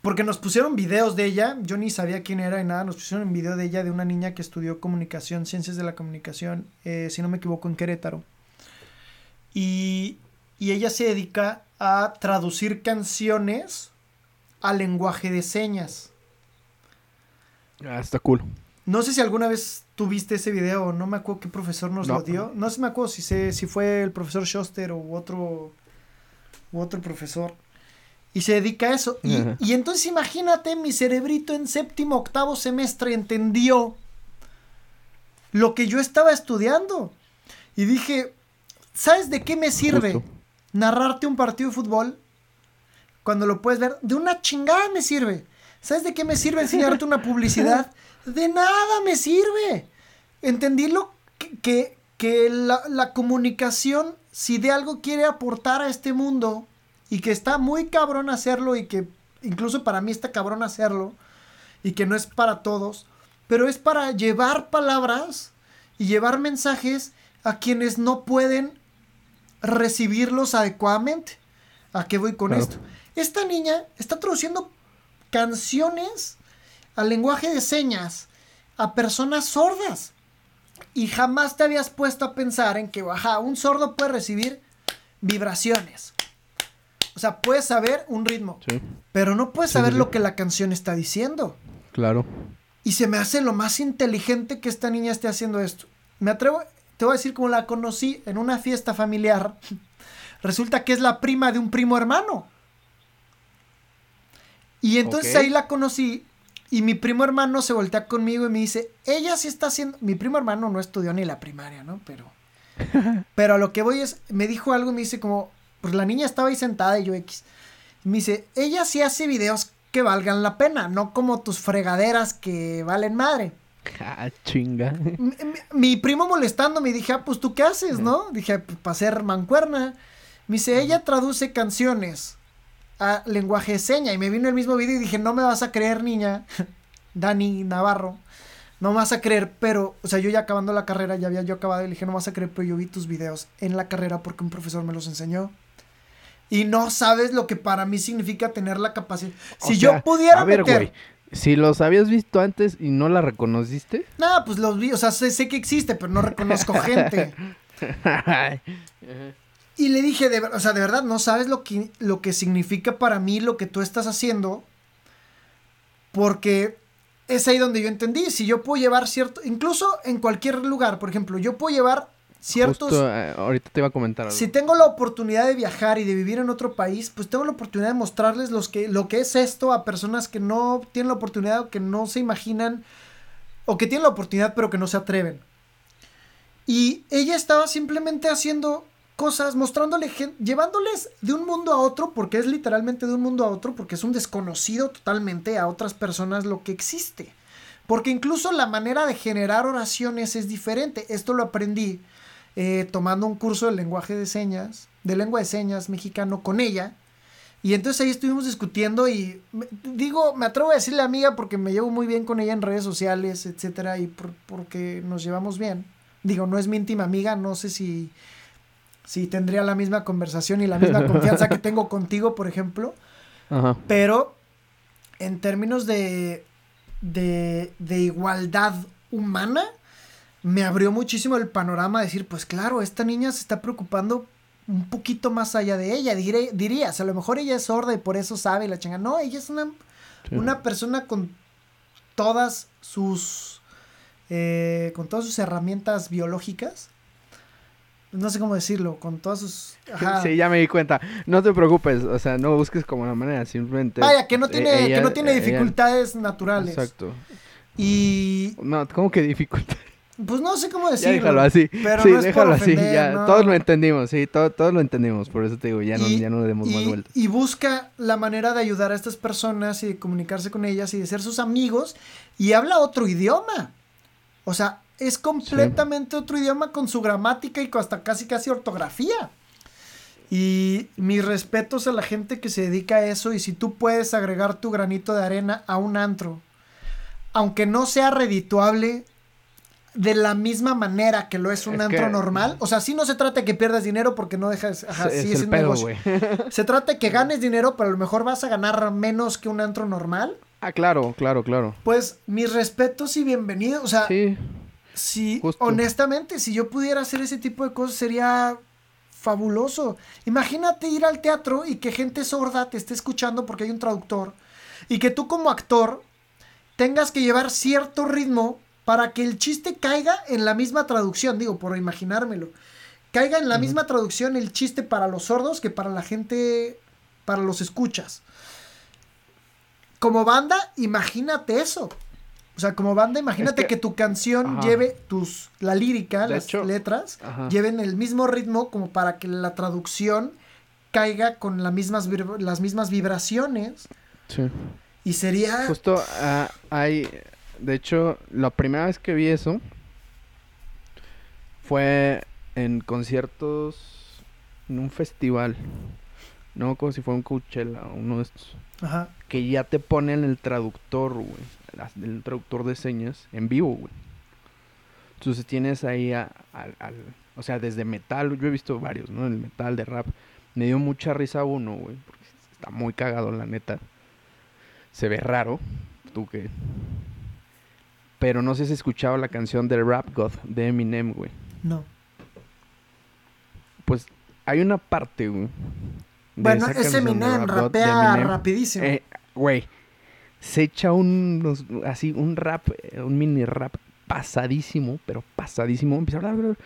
Speaker 1: Porque nos pusieron videos de ella, yo ni sabía quién era y nada, nos pusieron un video de ella de una niña que estudió comunicación, ciencias de la comunicación, eh, si no me equivoco, en Querétaro. Y, y ella se dedica a traducir canciones al lenguaje de señas.
Speaker 2: Ah, está cool.
Speaker 1: No sé si alguna vez tuviste ese video, no me acuerdo qué profesor nos
Speaker 2: No.
Speaker 1: lo dio. No sé me acuerdo si, sé, si fue el profesor Schuster u otro, u otro profesor. Y se dedica a eso. Y, y entonces imagínate, mi cerebrito en séptimo, octavo semestre entendió lo que yo estaba estudiando. Y dije, ¿sabes de qué me sirve
Speaker 2: Justo.
Speaker 1: narrarte un partido de fútbol cuando lo puedes ver? De una chingada me sirve. ¿Sabes de qué me sirve enseñarte una publicidad? De nada me sirve. Entendí lo que, que, que la, la comunicación, si de algo quiere aportar a este mundo, y que está muy cabrón hacerlo, y que incluso para mí está cabrón hacerlo, y que no es para todos, pero es para llevar palabras y llevar mensajes a quienes no pueden recibirlos adecuadamente. ¿A qué voy con
Speaker 2: Claro.
Speaker 1: esto? Esta niña está traduciendo canciones al lenguaje de señas a personas sordas. Y jamás te habías puesto a pensar en que, ajá, un sordo puede recibir vibraciones. O sea, puede saber un ritmo,
Speaker 2: Sí,
Speaker 1: pero no puede
Speaker 2: Sí,
Speaker 1: saber
Speaker 2: sí, sí.
Speaker 1: lo que la canción está diciendo.
Speaker 2: claro.
Speaker 1: Y se me hace lo más inteligente que esta niña esté haciendo esto. Me atrevo, te voy a decir cómo la conocí en una fiesta familiar. Resulta que es la prima de un primo hermano. Y entonces ahí la conocí y mi primo hermano se voltea conmigo y me dice, ella sí está haciendo... Mi primo hermano no estudió ni la primaria, ¿no? Pero... Pero a lo que voy es, me dijo algo me dice como, pues la niña estaba ahí sentada y yo X. Me dice, ella sí hace videos que valgan la pena, no como tus fregaderas que valen madre.
Speaker 2: Ah, chinga.
Speaker 1: Mi, mi primo molestándome y dije, ah, pues tú qué haces, ¿no? Dije, pues para ser mancuerna. Me dice, ella traduce canciones a lenguaje de seña. Y me vino el mismo video y dije, no me vas a creer, niña. Dani Navarro. No me vas a creer, pero, o sea, yo ya acabando la carrera, ya había yo acabado y le dije, no me vas a creer, pero yo vi tus videos en la carrera porque un profesor me los enseñó. Y no sabes lo que para mí significa tener la capacidad.
Speaker 2: O
Speaker 1: Si
Speaker 2: sea,
Speaker 1: yo pudiera
Speaker 2: A ver,
Speaker 1: meter...
Speaker 2: Si los habías visto antes y no la reconociste.
Speaker 1: Nada, pues los vi, o sea, sé, sé que existe, pero no reconozco gente. Y le dije, de, o sea, de verdad, no sabes lo que, lo que significa para mí lo que tú estás haciendo. Porque es ahí donde yo entendí. Si yo puedo llevar cierto, incluso en cualquier lugar, por ejemplo, yo puedo llevar ciertos...
Speaker 2: Justo, eh, ahorita te iba a comentar algo.
Speaker 1: Si tengo la oportunidad de viajar y de vivir en otro país, pues tengo la oportunidad de mostrarles los que, lo que es esto a personas que no tienen la oportunidad o que no se imaginan o que tienen la oportunidad pero que no se atreven. Y ella estaba simplemente haciendo cosas, mostrándole, llevándoles de un mundo a otro, porque es literalmente de un mundo a otro, porque es un desconocido totalmente a otras personas lo que existe. Porque incluso la manera de generar oraciones es diferente. Esto lo aprendí eh, tomando un curso de lenguaje de señas, de lengua de señas mexicano con ella. Y entonces ahí estuvimos discutiendo y digo, me atrevo a decirle amiga porque me llevo muy bien con ella en redes sociales, etcétera, y por- porque nos llevamos bien. Digo, no es mi íntima amiga, no sé si, si tendría la misma conversación y la misma confianza que tengo contigo, por ejemplo.
Speaker 2: Ajá.
Speaker 1: Pero en términos de, de, de igualdad humana, me abrió muchísimo el panorama de decir, pues claro, esta niña se está preocupando un poquito más allá de ella. Diré, dirías, a lo mejor ella es sorda y por eso sabe y la chinga. No, ella es una,
Speaker 2: Sí.
Speaker 1: una persona con todas sus eh, con todas sus herramientas biológicas. No sé cómo decirlo, con todas sus... ajá.
Speaker 2: Sí, ya me di cuenta. No te preocupes, o sea, no busques como la manera, simplemente.
Speaker 1: Vaya, que no tiene,
Speaker 2: eh, ella-
Speaker 1: que no tiene
Speaker 2: ella-
Speaker 1: dificultades naturales.
Speaker 2: Exacto.
Speaker 1: Y
Speaker 2: No, ¿cómo que dificultad?
Speaker 1: pues no sé cómo
Speaker 2: Ya
Speaker 1: decirlo.
Speaker 2: déjalo así.
Speaker 1: pero
Speaker 2: sí,
Speaker 1: no es por
Speaker 2: déjalo así. Ya,
Speaker 1: no.
Speaker 2: todos lo entendimos, sí, todo- todos lo entendimos. Por eso te digo, ya no, ya no le demos más vueltas.
Speaker 1: y busca la manera de ayudar a estas personas y de comunicarse con ellas y de ser sus amigos y habla otro idioma. O sea, es completamente otro idioma con su gramática y con hasta casi casi ortografía. Y mis respetos a la gente que se dedica a eso y si tú puedes agregar tu granito de arena a un antro, aunque no sea redituable de la misma manera que lo es un
Speaker 2: Es
Speaker 1: antro
Speaker 2: que-
Speaker 1: normal, o sea, sí no se trata de que pierdas dinero porque no dejas, ajá,
Speaker 2: es
Speaker 1: sí es
Speaker 2: pedo.
Speaker 1: Se trata de que ganes dinero, pero a lo mejor vas a ganar menos que un antro normal.
Speaker 2: ah, claro, claro, claro.
Speaker 1: Pues mis respetos y bienvenidos. O sea,
Speaker 2: Sí, justo.
Speaker 1: honestamente, si yo pudiera hacer ese tipo de cosas, sería fabuloso. Imagínate ir al teatro y que gente sorda te esté escuchando porque hay un traductor. Y que tú como actor tengas que llevar cierto ritmo para que el chiste caiga en la misma traducción, digo, por imaginármelo. Caiga en la misma traducción el chiste para los sordos que para la gente, para los escuchas. Como banda, imagínate eso. O sea, como banda, imagínate que, tu canción lleve tus, la lírica, las letras, lleven el mismo ritmo como para que la traducción caiga con las mismas, las mismas vibraciones. Sí. Y sería...
Speaker 2: Justo ah, hay, de hecho, la primera vez que vi eso fue en conciertos, en un festival. No como si fuera un Coachella o uno de estos. Ajá. Que ya te ponen el traductor, güey. El traductor de señas en vivo, güey. Entonces tienes ahí al... O sea, desde metal, yo he visto varios, ¿no? El metal, de rap. Me dio mucha risa uno, güey. Porque está muy cagado, la neta. Se ve raro. Tú que... Pero no sé si has escuchado la canción de Rap God de Eminem, güey.
Speaker 1: No.
Speaker 2: Pues hay una parte, güey,
Speaker 1: bueno, ese Eminem rapea rapidísimo.
Speaker 2: Eh, güey, se echa un, así, un rap, eh, un mini rap pasadísimo, pero pasadísimo. Empieza a hablar,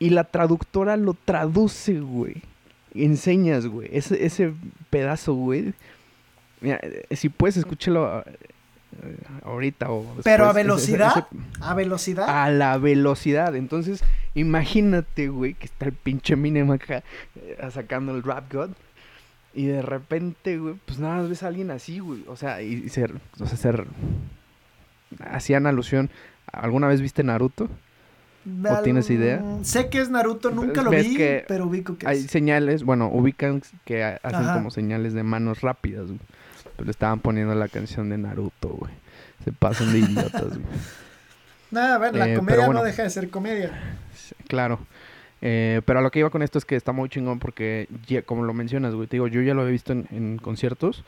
Speaker 2: Y la traductora lo traduce, güey. Enseñas, güey. Ese, ese pedazo, güey. Mira, eh, si puedes, escúchalo ahorita o
Speaker 1: Pero a velocidad, a velocidad.
Speaker 2: A la velocidad. Entonces, imagínate, güey, que está el pinche Minem acá eh, sacando el Rap God. Y de repente, güey, pues nada más ves a alguien así, güey. O sea, y ser, o sea, ser... Hacían alusión. ¿Alguna vez viste Naruto? ¿O tienes idea?
Speaker 1: Sé que es Naruto, nunca lo vi, pero ubico que
Speaker 2: Hay señales, bueno, ubican que hacen como señales de manos rápidas, güey. Pero estaban poniendo la canción de Naruto, güey. Se pasan de idiotas, güey.
Speaker 1: Nada, a ver, la eh, comedia no deja de ser comedia.
Speaker 2: Claro. Eh, pero a lo que iba con esto es que está muy chingón porque, como lo mencionas, güey, te digo, yo ya lo he visto en, conciertos,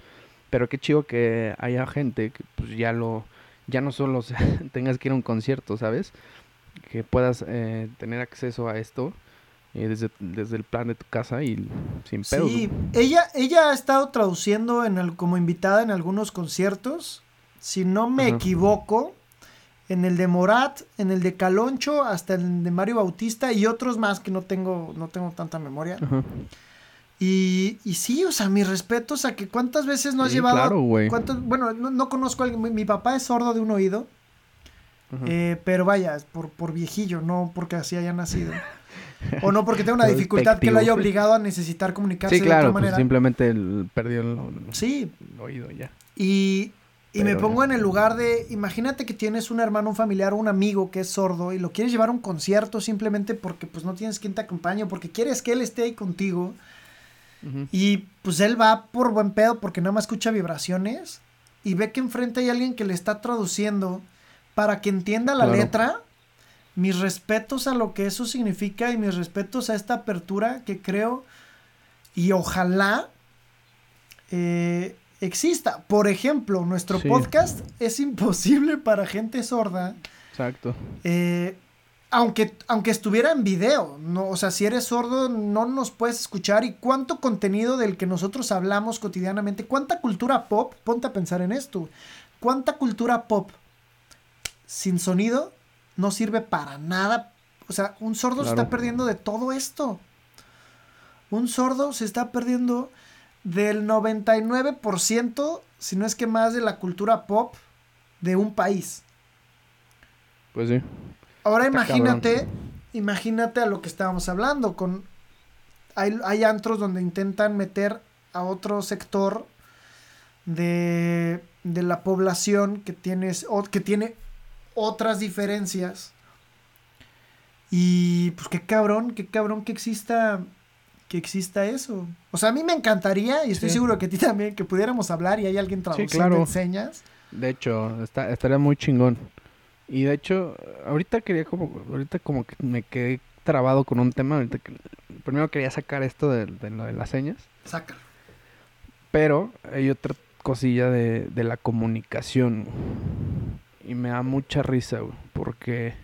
Speaker 2: pero qué chido que haya gente que pues ya lo, ya no solo tengas que ir a un concierto, ¿sabes? Que puedas eh, tener acceso a esto desde, desde, el plan de tu casa y sin pedos.
Speaker 1: Sí, ella, ella ha estado traduciendo en el, como invitada en algunos conciertos. Si no me equivoco, en el de Morat, en el de Caloncho, hasta el de Mario Bautista y otros más que no tengo, no tengo tanta memoria. Y, y, sí, o sea, mis respetos a que cuántas veces no has llevado.
Speaker 2: Claro, güey.
Speaker 1: Bueno, no, conozco a alguien. Mi, papá es sordo de un oído. Eh, pero vaya, por, por viejillo, no porque así haya nacido. O no porque tenga una dificultad que lo haya obligado a necesitar comunicarse
Speaker 2: sí, claro, de otra pues, manera. simplemente perdió el,
Speaker 1: sí.
Speaker 2: oído ya.
Speaker 1: Y, y me pongo en el lugar de, imagínate que tienes un hermano, un familiar o un amigo que es sordo y lo quieres llevar a un concierto simplemente porque pues no tienes quien te acompañe, porque quieres que él esté ahí contigo. Y pues él va por buen pedo porque nada más escucha vibraciones y ve que enfrente hay alguien que le está traduciendo para que entienda la letra mis respetos a lo que eso significa y mis respetos a esta apertura que creo y ojalá eh, exista. Por ejemplo, nuestro podcast es imposible para gente sorda.
Speaker 2: Exacto.
Speaker 1: Eh, aunque, aunque estuviera en video, no, o sea, si eres sordo no nos puedes escuchar y cuánto contenido del que nosotros hablamos cotidianamente, cuánta cultura pop, ponte a pensar en esto, cuánta cultura pop sin sonido no sirve para nada. O sea, un sordo se está perdiendo de todo esto. Un sordo se está perdiendo del 99%, si no es que más, de la cultura pop de un país.
Speaker 2: Pues sí.
Speaker 1: Ahora imagínate, imagínate a lo que estábamos hablando, con hay, hay antros donde intentan meter a otro sector de, de la población que, tienes, o, que tiene otras diferencias. Y pues qué cabrón, qué cabrón que exista que exista eso. O sea, a mí me encantaría, y estoy seguro que a ti también, que pudiéramos hablar y hay alguien traduciendo enseñas.
Speaker 2: De hecho, está, estaría muy chingón. Y de hecho, ahorita quería como, ahorita como que me quedé trabado con un tema. Ahorita que, primero quería sacar esto de, lo de las señas.
Speaker 1: Sácalo.
Speaker 2: Pero hay otra cosilla de, de la comunicación. Y me da mucha risa, porque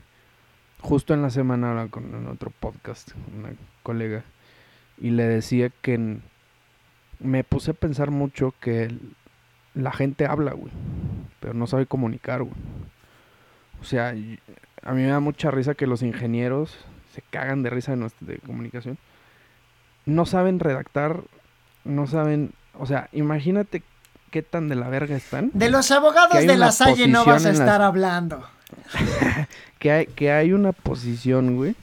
Speaker 2: justo en la semana hablaba con otro podcast, una colega, y le decía que me puse a pensar mucho que la gente habla, güey, pero no sabe comunicar, güey. O sea, a mí me da mucha risa que los ingenieros se cagan de risa de, nuestra, de comunicación. No saben redactar, no saben, o sea, imagínate qué tan de la verga están.
Speaker 1: De los abogados de la Salle no vas a estar hablando.
Speaker 2: Que hay, que hay una posición, güey,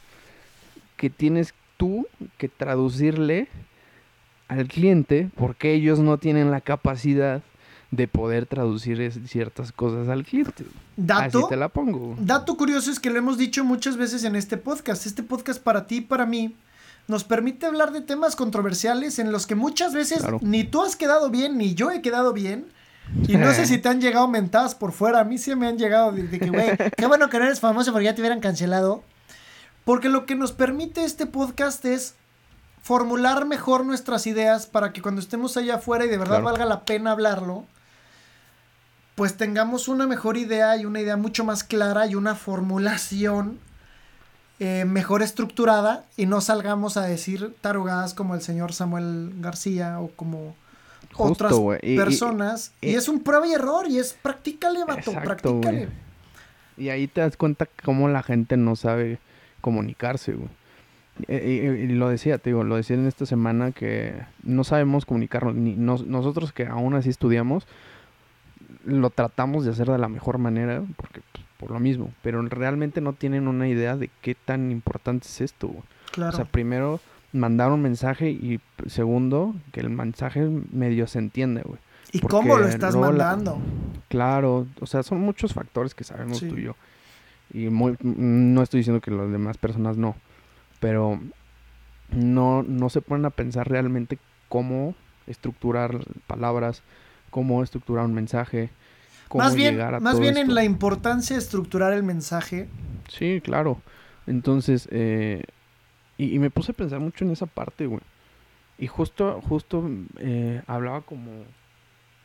Speaker 2: que tienes tú que traducirle al cliente porque ellos no tienen la capacidad de poder traducir ciertas cosas al cliente.
Speaker 1: Dato,
Speaker 2: Así te la pongo.
Speaker 1: dato curioso es que lo hemos dicho muchas veces en este podcast. Este podcast para ti y para mí nos permite hablar de temas controversiales en los que muchas veces
Speaker 2: Claro.
Speaker 1: ni tú has quedado bien ni yo he quedado bien. Y no sé si te han llegado mentadas por fuera. A mí sí me han llegado de, de que, güey, qué bueno que no eres famoso porque ya te hubieran cancelado. Porque lo que nos permite este podcast es formular mejor nuestras ideas para que cuando estemos allá afuera y de verdad
Speaker 2: Claro.
Speaker 1: valga la pena hablarlo, pues tengamos una mejor idea y una idea mucho más clara y una formulación eh, mejor estructurada y no salgamos a decir tarugadas como el señor Samuel García o como
Speaker 2: Justo,
Speaker 1: otras
Speaker 2: güey. Y- y-
Speaker 1: personas. Y,
Speaker 2: y-
Speaker 1: es un prueba y error y es practícale, vato,
Speaker 2: Exacto,
Speaker 1: practícale.
Speaker 2: Y ahí te das cuenta cómo la gente no sabe comunicarse, güey. Y, y- y lo decía, te digo, lo decía en esta semana que no sabemos comunicarnos. Ni nos- nosotros que aún así estudiamos, lo tratamos de hacer de la mejor manera, porque pues, por lo mismo. Pero realmente no tienen una idea de qué tan importante es esto, güey.
Speaker 1: Claro.
Speaker 2: O sea, primero mandar un mensaje y segundo, que el mensaje medio se entiende, güey.
Speaker 1: ¿Y cómo lo estás
Speaker 2: la-
Speaker 1: mandando?
Speaker 2: Claro, o sea, son muchos factores que sabemos
Speaker 1: Sí.
Speaker 2: tú y yo. Y muy, no estoy diciendo que las demás personas no, pero no, no se ponen a pensar realmente cómo estructurar palabras, cómo estructurar un mensaje, cómo
Speaker 1: Más bien,
Speaker 2: llegar a
Speaker 1: más
Speaker 2: todo
Speaker 1: bien en la importancia de estructurar el mensaje.
Speaker 2: Sí, claro. Entonces, eh, y, y me puse a pensar mucho en esa parte, güey. Y justo, justo eh, hablaba como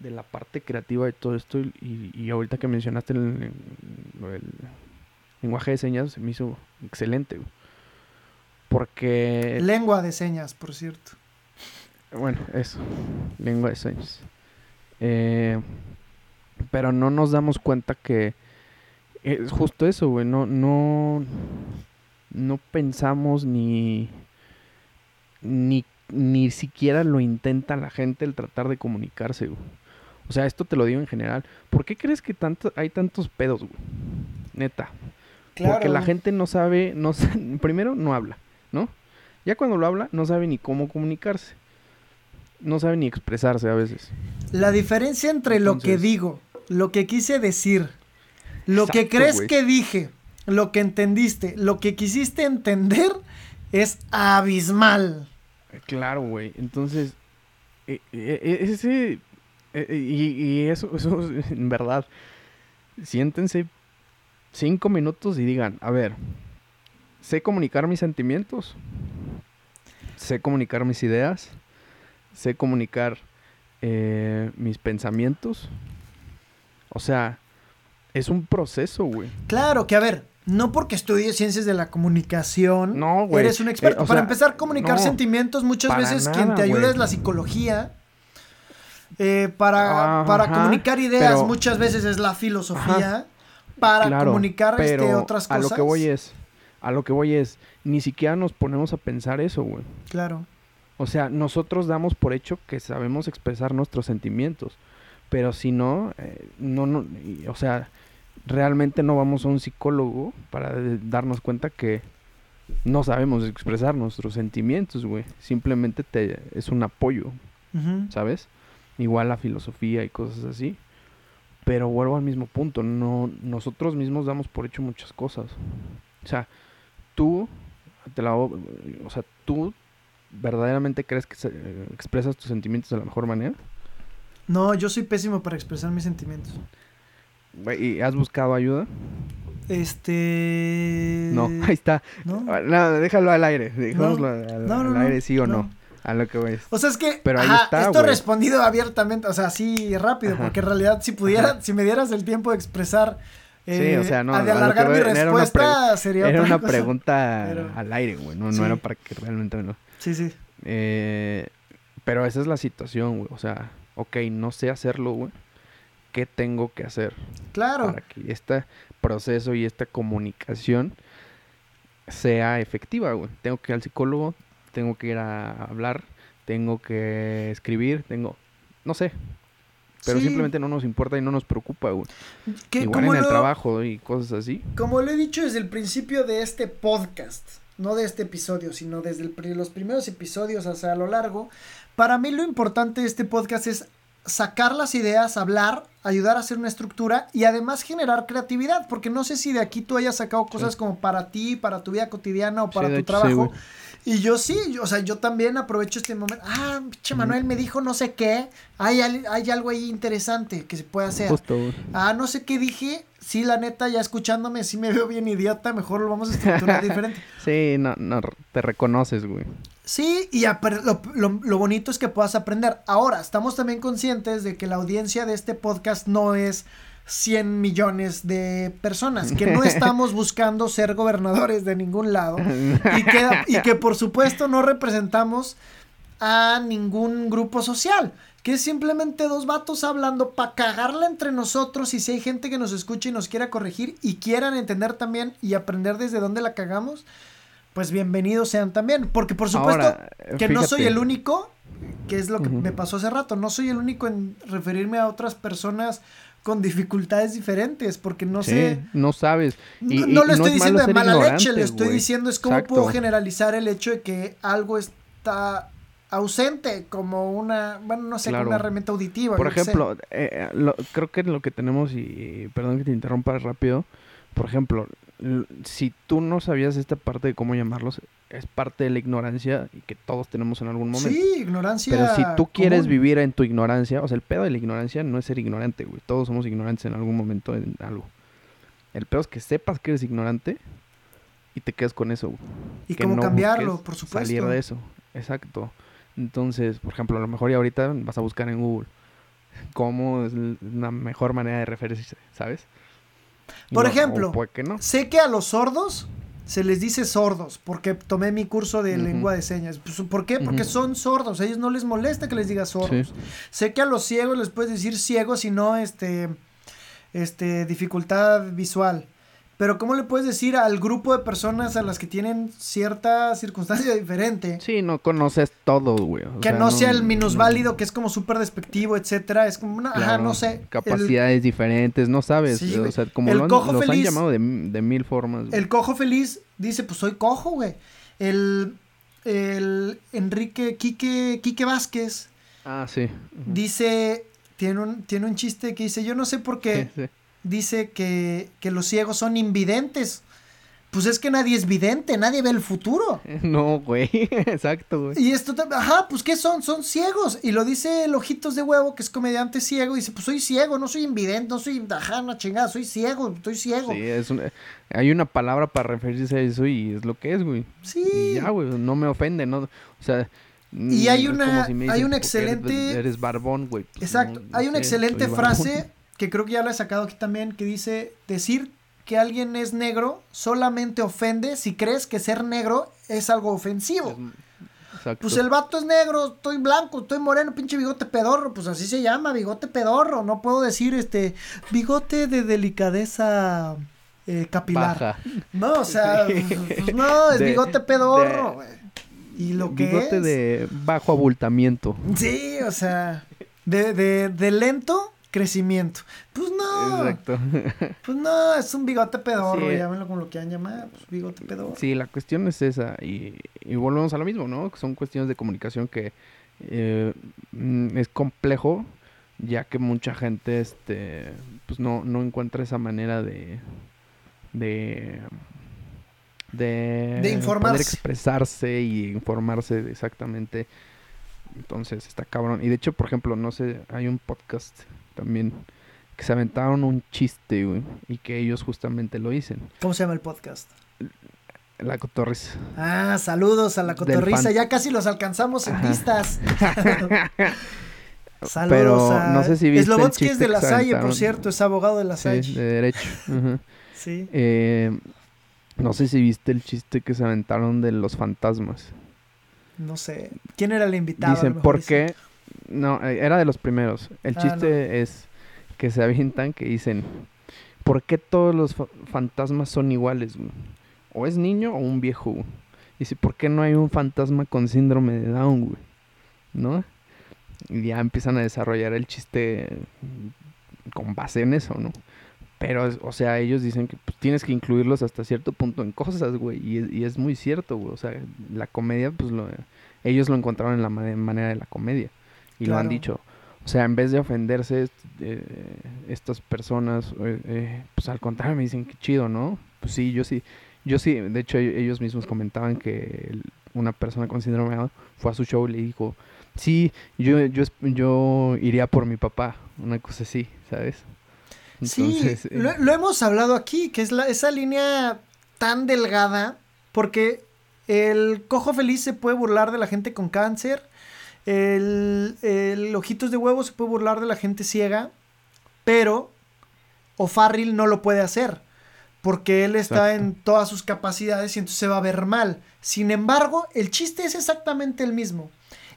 Speaker 2: de la parte creativa de todo esto y, y- ahorita que mencionaste el, lo del lenguaje de señas se me hizo excelente, güey. Porque,
Speaker 1: Lengua de señas, por cierto.
Speaker 2: bueno, eso, lengua de señas. Eh, pero no nos damos cuenta que es justo eso, güey. No, no, no pensamos ni, ni, ni siquiera lo intenta la gente el tratar de comunicarse, güey. O sea, esto te lo digo en general. ¿Por qué crees que tanto, hay tantos pedos, güey? Neta. Porque la gente no sabe, no primero no habla, ¿no? Ya cuando lo habla, no sabe ni cómo comunicarse. No sabe ni expresarse a veces.
Speaker 1: La diferencia entre lo que digo, lo que quise decir, lo que crees que dije, lo que entendiste, lo que quisiste entender es abismal.
Speaker 2: Claro, güey. Entonces, eh, eh, eh, ese... eh, y, y eso, eso es en verdad. Siéntense cinco minutos y digan, a ver, sé comunicar mis sentimientos, sé comunicar mis ideas, sé comunicar eh, mis pensamientos. O sea, es un proceso, güey.
Speaker 1: Claro que a ver, no porque estudies ciencias de la comunicación,
Speaker 2: No, güey.
Speaker 1: eres un experto.
Speaker 2: Eh,
Speaker 1: Para
Speaker 2: sea,
Speaker 1: empezar, comunicar
Speaker 2: no,
Speaker 1: sentimientos muchas veces quien te ayuda es la psicología. Eh, para, para
Speaker 2: Ajá,
Speaker 1: comunicar ideas
Speaker 2: pero-
Speaker 1: muchas veces es la filosofía. Para
Speaker 2: Claro,
Speaker 1: comunicar este,
Speaker 2: pero
Speaker 1: otras
Speaker 2: A
Speaker 1: cosas.
Speaker 2: lo que voy es, a lo que voy es, ni siquiera nos ponemos a pensar eso, güey.
Speaker 1: Claro.
Speaker 2: O sea, nosotros damos por hecho que sabemos expresar nuestros sentimientos, pero si no, eh, no, no, y- o sea, realmente no vamos a un psicólogo para darnos cuenta que no sabemos expresar nuestros sentimientos, güey. Simplemente te, es un apoyo. ¿sabes? Igual la filosofía y cosas así. Pero vuelvo al mismo punto, no, nosotros mismos damos por hecho muchas cosas. O sea, tú, te la, o sea, tú verdaderamente crees que se- eh, expresas tus sentimientos de la mejor manera.
Speaker 1: No, yo soy pésimo para expresar mis sentimientos.
Speaker 2: ¿Y has buscado ayuda?
Speaker 1: Este.
Speaker 2: No, ahí está.
Speaker 1: ¿No?
Speaker 2: No, déjalo al aire, dejémoslo al,
Speaker 1: no,
Speaker 2: al
Speaker 1: no,
Speaker 2: aire, sí o no. A lo que voy.
Speaker 1: O sea, es que.
Speaker 2: Pero ahí
Speaker 1: ajá,
Speaker 2: está,
Speaker 1: esto
Speaker 2: güey.
Speaker 1: respondido abiertamente, o sea, así rápido,
Speaker 2: Ajá.
Speaker 1: porque en realidad, si pudiera,
Speaker 2: Ajá.
Speaker 1: si me dieras el tiempo de expresar.
Speaker 2: Sí,
Speaker 1: eh,
Speaker 2: o sea, no,
Speaker 1: a de alargar mi
Speaker 2: voy- era una
Speaker 1: respuesta sería
Speaker 2: Era
Speaker 1: otra
Speaker 2: una
Speaker 1: cosa.
Speaker 2: pregunta
Speaker 1: Pero-
Speaker 2: al aire, güey. No, no
Speaker 1: Sí.
Speaker 2: era para que realmente no.
Speaker 1: Sí, sí.
Speaker 2: Eh, pero esa es la situación, güey. O sea, ok, no sé hacerlo, güey. qué tengo que hacer
Speaker 1: Claro.
Speaker 2: para que este proceso y esta comunicación sea efectiva, güey. Tengo que ir al psicólogo, tengo que ir a hablar, tengo que escribir, tengo, no sé. Pero
Speaker 1: Sí.
Speaker 2: simplemente no nos importa y no nos preocupa, güey. Igual en el
Speaker 1: lo-
Speaker 2: trabajo y cosas así.
Speaker 1: Como lo he dicho desde el principio de este podcast, no de este episodio, sino desde el los primeros episodios hasta a lo largo, para mí lo importante de este podcast es sacar las ideas, hablar, ayudar a hacer una estructura y además generar creatividad, porque no sé si de aquí tú hayas sacado cosas
Speaker 2: Sí.
Speaker 1: como para ti, para tu vida cotidiana o para tu
Speaker 2: hecho, sí,
Speaker 1: trabajo.
Speaker 2: güey.
Speaker 1: y yo sí, yo- o sea, yo también aprovecho este momento. Ah, pinche Manuel me dijo no sé qué. Hay, hay algo ahí interesante que se puede hacer.
Speaker 2: Justo.
Speaker 1: Ah, no sé qué dije. Sí, la neta, ya escuchándome, sí me veo bien idiota. Mejor lo vamos a estructurar diferente.
Speaker 2: Sí, no, no, te reconoces, güey.
Speaker 1: Sí, y lo, lo- lo bonito es que puedas aprender. Ahora, estamos también conscientes de que la audiencia de este podcast no es 100 millones de personas, que no estamos buscando ser gobernadores de ningún lado y que, y que por supuesto no representamos a ningún grupo social, que es simplemente dos vatos hablando para cagarla entre nosotros y si hay gente que nos escucha y nos quiera corregir y quieran entender también y aprender desde dónde la cagamos, pues bienvenidos sean también, porque por supuesto
Speaker 2: Ahora,
Speaker 1: que no soy el único, que es lo que me pasó hace rato, no soy el único en referirme a otras personas con dificultades diferentes, porque no
Speaker 2: Sí,
Speaker 1: sé...
Speaker 2: no sabes. Y-
Speaker 1: No,
Speaker 2: y-
Speaker 1: lo
Speaker 2: y
Speaker 1: estoy
Speaker 2: es
Speaker 1: diciendo de mala leche, le estoy diciendo es cómo
Speaker 2: Exacto.
Speaker 1: puedo generalizar el hecho de que algo está ausente como una, bueno, no sé, como una herramienta auditiva.
Speaker 2: Por ejemplo, eh, eh, lo- creo que lo que tenemos, y perdón que te interrumpa rápido, por ejemplo, si tú no sabías esta parte de cómo llamarlos, es parte de la ignorancia y que todos tenemos en algún momento.
Speaker 1: Sí, ignorancia.
Speaker 2: Pero si tú quieres
Speaker 1: común.
Speaker 2: vivir en tu ignorancia, o sea, el pedo de la ignorancia no es ser ignorante, güey. Todos somos ignorantes en algún momento en algo. El pedo es que sepas que eres ignorante y te quedas con eso, güey.
Speaker 1: Y
Speaker 2: que
Speaker 1: cómo
Speaker 2: no
Speaker 1: cambiarlo, por supuesto.
Speaker 2: Salir de eso, exacto. Entonces, por ejemplo, a lo mejor y ahorita vas a buscar en Google cómo es l- una mejor manera de referirse, ¿sabes?
Speaker 1: Por
Speaker 2: no-
Speaker 1: ejemplo,
Speaker 2: que no.
Speaker 1: Sé que a los sordos se les dice sordos, porque tomé mi curso de lengua de señas. Pues, ¿Por qué? Porque son sordos, a ellos no les molesta que les digas sordos.
Speaker 2: Sí.
Speaker 1: Sé que a los ciegos les puedes decir ciegos y no este, este, dificultad visual. Pero ¿cómo le puedes decir al grupo de personas a las que tienen cierta circunstancia diferente?
Speaker 2: Sí, no conoces todo, güey. o
Speaker 1: que
Speaker 2: sea,
Speaker 1: no, sea el
Speaker 2: no-
Speaker 1: minusválido, que es como súper despectivo, etcétera. Es como una, ajá, no sé. el-
Speaker 2: Capacidades diferentes, no sabes.
Speaker 1: Sí,
Speaker 2: o sea, como
Speaker 1: El
Speaker 2: lo han-
Speaker 1: cojo
Speaker 2: los han llamado de, de mil formas. güey.
Speaker 1: El cojo feliz dice, pues soy cojo, güey. El, el Enrique Quique, Quique Vázquez
Speaker 2: Ah, sí.
Speaker 1: Dice, tiene un, tiene un chiste que dice, yo no sé por qué,
Speaker 2: Sí, sí.
Speaker 1: Dice que, que los ciegos son invidentes. Pues es que nadie es vidente, nadie ve el futuro.
Speaker 2: No, güey. Exacto, güey.
Speaker 1: Y esto, ajá, pues ¿qué son? Son ciegos. Y lo dice el Ojitos de Huevo, que es comediante ciego. Dice, pues soy ciego, no soy invidente, no soy, ajá, chingada, soy ciego, estoy ciego.
Speaker 2: Sí, es una- hay una palabra para referirse a eso y es lo que es, güey.
Speaker 1: Sí.
Speaker 2: Y ya, güey, no me ofende, ¿no? O sea...
Speaker 1: Y hay una-
Speaker 2: si
Speaker 1: hay
Speaker 2: dicen,
Speaker 1: una
Speaker 2: "¿Por qué eres-
Speaker 1: excelente-
Speaker 2: Eres, barbón, güey. Pues,
Speaker 1: Exacto.
Speaker 2: no, no
Speaker 1: Hay una
Speaker 2: sé,
Speaker 1: excelente
Speaker 2: barbón.
Speaker 1: Que creo que ya la he sacado aquí también, que dice, decir que alguien es negro solamente ofende si crees que ser negro es algo ofensivo.
Speaker 2: Exacto.
Speaker 1: Pues el vato es negro, estoy blanco, estoy moreno, pinche bigote pedorro, pues así se llama, bigote pedorro. No puedo decir este bigote de delicadeza eh, capilar.
Speaker 2: Baja.
Speaker 1: No, o sea, pues no, es
Speaker 2: De-
Speaker 1: bigote pedorro,
Speaker 2: de-.
Speaker 1: Y lo que
Speaker 2: Bigote
Speaker 1: es.
Speaker 2: de bajo abultamiento.
Speaker 1: Sí, o sea, de, de, de lento crecimiento. Pues no,
Speaker 2: Exacto.
Speaker 1: pues no, es un bigote pedorro,
Speaker 2: Sí.
Speaker 1: llámenlo como lo quieran llamar, pues bigote pedorro.
Speaker 2: Sí, la cuestión es esa. Y, y volvemos a lo mismo, ¿no? Que son cuestiones de comunicación que eh, mm, es complejo, ya que mucha gente este, pues no, no encuentra esa manera de. de. de,
Speaker 1: De informarse.
Speaker 2: poder expresarse y informarse exactamente. Entonces está cabrón. Y de hecho, por ejemplo, no sé, hay un podcast también que se aventaron un chiste, güey, y que ellos justamente lo dicen.
Speaker 1: ¿Cómo se llama el podcast?
Speaker 2: La cotorriza.
Speaker 1: Ah, saludos a la
Speaker 2: fan-
Speaker 1: ya casi los alcanzamos en
Speaker 2: Ajá.
Speaker 1: vistas. Saludos
Speaker 2: Pero
Speaker 1: a...
Speaker 2: no sé si viste el
Speaker 1: Slobodsky es de la Salle, por cierto, es abogado de la
Speaker 2: Sí,
Speaker 1: Salle.
Speaker 2: de derecho.
Speaker 1: Sí.
Speaker 2: Eh, no sé si viste el chiste que se aventaron de los fantasmas.
Speaker 1: No sé. ¿Quién era el invitado?
Speaker 2: Dicen, ¿por
Speaker 1: dice.
Speaker 2: No, eh, era de los primeros. El
Speaker 1: Ah,
Speaker 2: chiste es que se avientan que dicen, ¿por qué todos los fantasmas son iguales? O es niño o un viejo. Güey? Dice, ¿por qué no hay un fantasma con síndrome de Down, güey? ¿No? Y ya empiezan a desarrollar el chiste con base en eso, ¿no? Pero, o sea, ellos dicen que pues, tienes que incluirlos hasta cierto punto en cosas, güey. Y, es muy cierto, güey. O sea, la comedia, pues lo, ellos lo encontraron en la manera de la comedia. Y lo han dicho. O sea, en vez de ofenderse eh, estas personas, eh, eh, pues al contrario me dicen que chido, ¿no? Pues sí, yo sí. Yo sí, de hecho e-, ellos mismos comentaban que una persona con síndrome de fue a su show y le dijo, sí, yo, yo, yo iría por mi papá, una cosa así, ¿sabes?
Speaker 1: sí, lo, lo, hemos hablado aquí, que es la, esa línea tan delgada, porque el cojo feliz se puede burlar de la gente con cáncer, el, el ojitos de huevo se puede burlar de la gente ciega, pero O'Farrill no lo puede hacer porque él está en todas sus capacidades y entonces se va a ver mal. Sin embargo, el chiste es exactamente el mismo.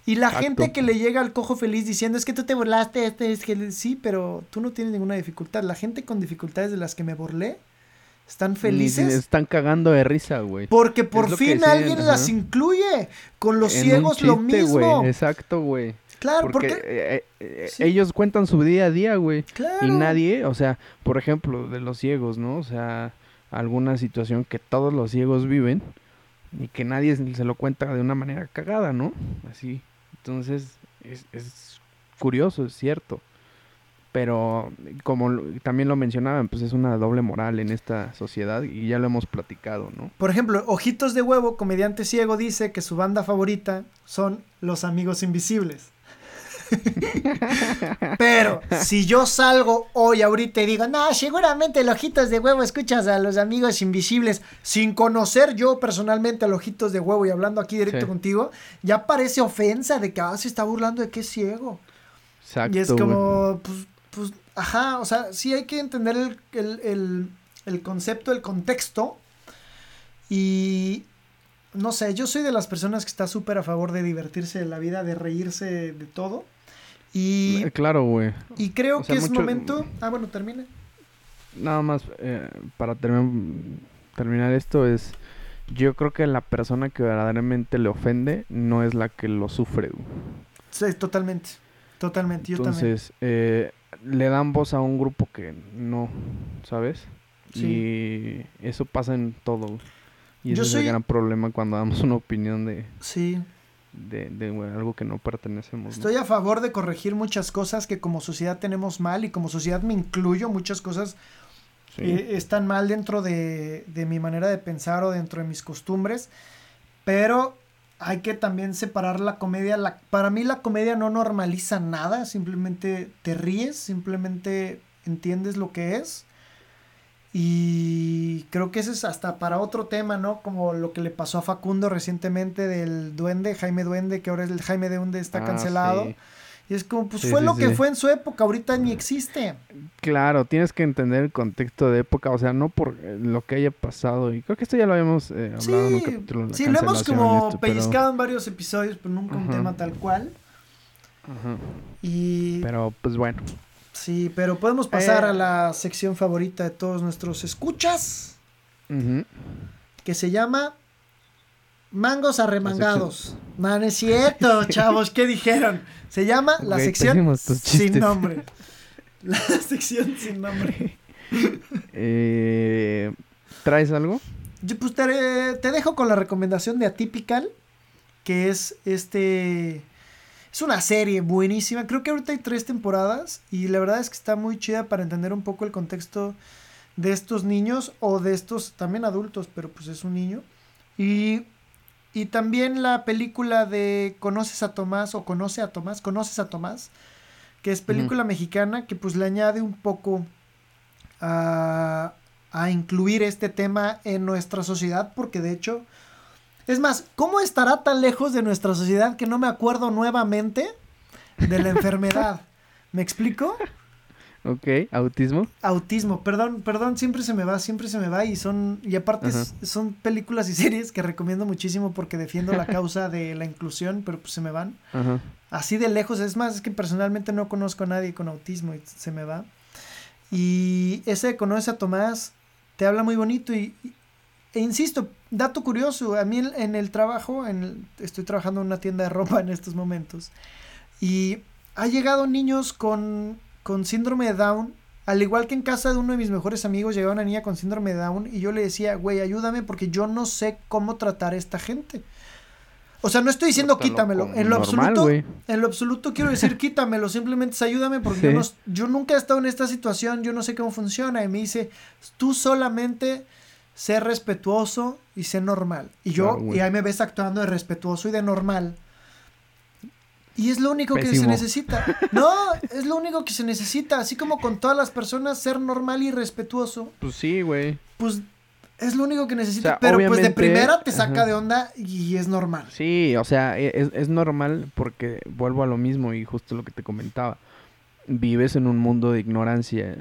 Speaker 1: Y la gente que le llega al cojo feliz diciendo es que tú te burlaste, este es que sí, pero tú no tienes ninguna dificultad. La gente con dificultades de las que me burlé están felices.
Speaker 2: están cagando de risa, güey.
Speaker 1: Porque por fin alguien las incluye. Con los ciegos lo mismo.
Speaker 2: Exacto, güey.
Speaker 1: Claro, porque,
Speaker 2: eh, eh, eh, ellos cuentan su día a día, güey. Claro. Y nadie, o sea, por ejemplo, de los ciegos, ¿no? O sea, alguna situación que todos los ciegos viven y que nadie se lo cuenta de una manera cagada, ¿no? Así. Entonces, es, es curioso, es cierto. Pero como también lo mencionaban, pues es una doble moral en esta sociedad y ya lo hemos platicado, ¿no?
Speaker 1: Por ejemplo, Ojitos de Huevo, comediante ciego, dice que su banda favorita son Los Amigos Invisibles. Pero si yo salgo hoy ahorita y digo, no, seguramente el ojitos de huevo escuchas a los amigos invisibles, sin conocer yo personalmente a los ojitos de huevo y hablando aquí directo contigo, ya parece ofensa de que ah, se está burlando de que es ciego. Exacto. Y es como, pues, pues, ajá, o sea, sí hay que entender el, el, el concepto, el contexto. Y no sé, yo soy de las personas que está súper a favor de divertirse de la vida, de reírse de todo. Y,
Speaker 2: eh, claro, güey.
Speaker 1: Y creo que es momento... Ah, bueno, termina.
Speaker 2: Nada más, eh, para terminar esto es... Yo creo que la persona que verdaderamente le ofende no es la que lo sufre.
Speaker 1: Sí, totalmente. Totalmente, yo
Speaker 2: Entonces, eh, le dan voz a un grupo que no, ¿sabes? Sí. Y eso pasa en todo. Y ese es el gran problema cuando damos una opinión de...
Speaker 1: Sí,
Speaker 2: de, algo que no pertenecemos.
Speaker 1: Estoy a favor de corregir muchas cosas que como sociedad tenemos mal y como sociedad me incluyo, muchas cosas eh, están mal dentro de, mi manera de pensar o dentro de mis costumbres, pero hay que también separar la comedia. La, para mí la comedia no normaliza nada, simplemente te ríes, simplemente entiendes lo que es y creo que ese es hasta para otro tema, ¿no? Como lo que le pasó a Facundo recientemente del Duende, Jaime Duende, que ahora el Jaime de Duende está ah, cancelado. Y es como, pues fue lo que fue en su época, ahorita ni existe.
Speaker 2: Claro, tienes que entender el contexto de época, o sea, no por eh, lo que haya pasado. Y creo que esto ya lo habíamos eh, hablado en un capítulo.
Speaker 1: Sí, lo hemos como pellizcado en varios episodios, pero nunca un tema tal cual. Ajá. Y...
Speaker 2: Pero, pues bueno.
Speaker 1: Sí, pero podemos pasar a eh. la sección favorita de todos nuestros escuchas. Que se llama Mangos arremangados. No es cierto, chavos, ¿qué dijeron? Se llama la sección sin nombre. La sección sin nombre.
Speaker 2: Eh, ¿Traes algo?
Speaker 1: Yo pues te, te dejo con la recomendación de Atypical, que es este es una serie buenísima. Creo que ahorita hay tres temporadas y la verdad es que está muy chida para entender un poco el contexto de estos niños o de estos también adultos, pero pues es un niño. Y, y también la película de Conoces a Tomás o Conoce a Tomás, Conoces a Tomás, que es película mexicana que pues le añade un poco a, a incluir este tema en nuestra sociedad porque de hecho es más, ¿cómo estará tan lejos de nuestra sociedad que no me acuerdo nuevamente de la enfermedad? ¿Me explico?
Speaker 2: Ok, autismo.
Speaker 1: Autismo, perdón, perdón, siempre se me va, siempre se me va y son, y aparte son películas y series que recomiendo muchísimo porque defiendo la causa de la inclusión, pero pues se me van. Así de lejos, es más, es que personalmente no conozco a nadie con autismo y se me va. Y ese conoce a Tomás te habla muy bonito y, e insisto, dato curioso, a mí en, el trabajo, en estoy trabajando en una tienda de ropa en estos momentos y ha llegado niños con, con síndrome de Down, al igual que en casa de uno de mis mejores amigos llegaba una niña con síndrome de Down y yo le decía, güey, ayúdame porque yo no sé cómo tratar a esta gente. O sea, no estoy diciendo quítamelo. En lo absoluto, en lo absoluto quiero decir quítamelo. Simplemente ayúdame porque yo, nunca he estado en esta situación. Yo no sé cómo funciona. Y me dice, tú solamente sé respetuoso y sé normal. Y yo, y ahí me ves actuando de respetuoso y de normal. Y es lo único que se necesita. No, es lo único que se necesita. Así como con todas las personas, ser normal y respetuoso.
Speaker 2: Pues sí, güey.
Speaker 1: Pues es lo único que necesita, pero pues de primera te saca de onda y es normal.
Speaker 2: Sí, o sea, e, es, es, normal porque vuelvo a lo mismo y justo lo que te comentaba. Vives en un mundo de ignorancia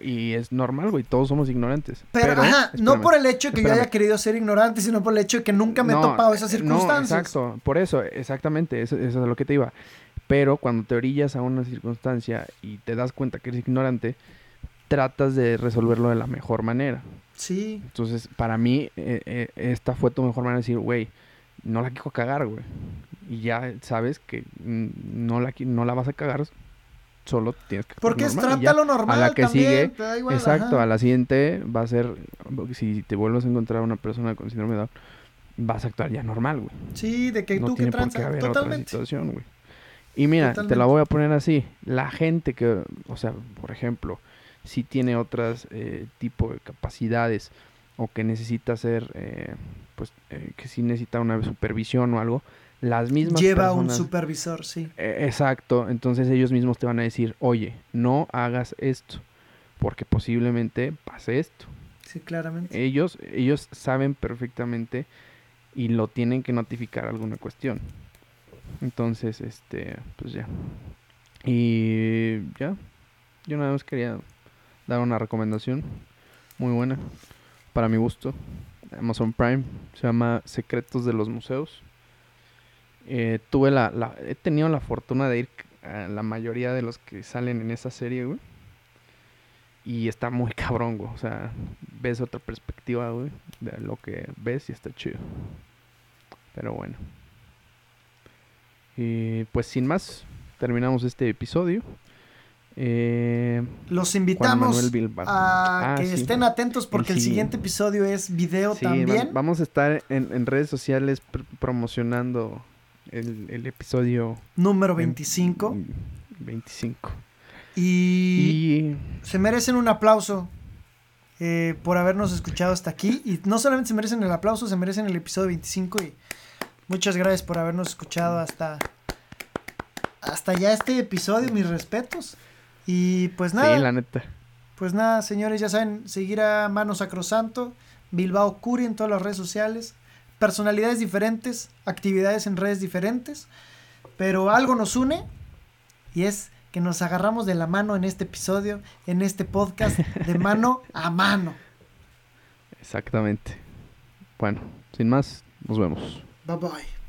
Speaker 2: y es normal, güey, todos somos ignorantes.
Speaker 1: Pero, ajá, no por el hecho de que yo haya querido ser ignorante, sino por el hecho de que nunca me he topado esas circunstancias.
Speaker 2: No, exacto, por eso, exactamente, eso, eso es a lo que te iba. Pero cuando te orillas a una circunstancia y te das cuenta que eres ignorante, tratas de resolverlo de la mejor manera.
Speaker 1: Sí.
Speaker 2: Entonces, para mí, eh, eh, esta fue tu mejor manera de decir, güey, no la quiero cagar, güey. Y ya sabes que no la, no la vas a cagar, solo tienes que
Speaker 1: Porque es normal.
Speaker 2: A la que sigue, exacto, a la siguiente va a ser, si te vuelves a encontrar una persona con síndrome de Down, vas a actuar ya normal, güey.
Speaker 1: Sí, de que tú que transa, totalmente.
Speaker 2: situación, güey. Y mira, te la voy a poner así. La gente que, o sea, por ejemplo, si tiene otras eh, tipo de capacidades o que necesita hacer, eh, pues eh, que si necesita una supervisión o algo, las mismas
Speaker 1: Lleva un supervisor, sí.
Speaker 2: exacto, entonces ellos mismos te van a decir, oye, no hagas esto, porque posiblemente pase esto.
Speaker 1: Sí, claramente.
Speaker 2: Ellos, ellos saben perfectamente y lo tienen que notificar alguna cuestión. Entonces, este, pues ya. Y ya, yo nada más quería dar una recomendación muy buena para mi gusto. Amazon Prime se llama Secretos de los Museos. Eh, tuve la, he tenido la fortuna de ir a la mayoría de los que salen en esa serie, güey. Y está muy cabrón, güey. O sea, ves otra perspectiva, güey, de lo que ves y está chido. Pero bueno. Y pues sin más, terminamos este episodio. Eh,
Speaker 1: Los invitamos a ah, que estén atentos porque el, siguiente episodio es video también.
Speaker 2: vamos a estar en, redes sociales promocionando el, episodio
Speaker 1: número 25.
Speaker 2: 25.
Speaker 1: Y, se merecen un aplauso eh, por habernos escuchado hasta aquí. Y no solamente se merecen el aplauso, se merecen el episodio 25. Y muchas gracias por habernos escuchado hasta, hasta ya este episodio. Mis respetos. Y pues nada.
Speaker 2: Sí, la neta.
Speaker 1: Pues nada, señores, ya saben, seguir a Mano Sacrosanto, Bilbao Curi en todas las redes sociales, personalidades diferentes, actividades en redes diferentes, pero algo nos une y es que nos agarramos de la mano en este episodio, en este podcast, de mano a mano.
Speaker 2: Exactamente. Bueno, sin más, nos vemos.
Speaker 1: Bye bye.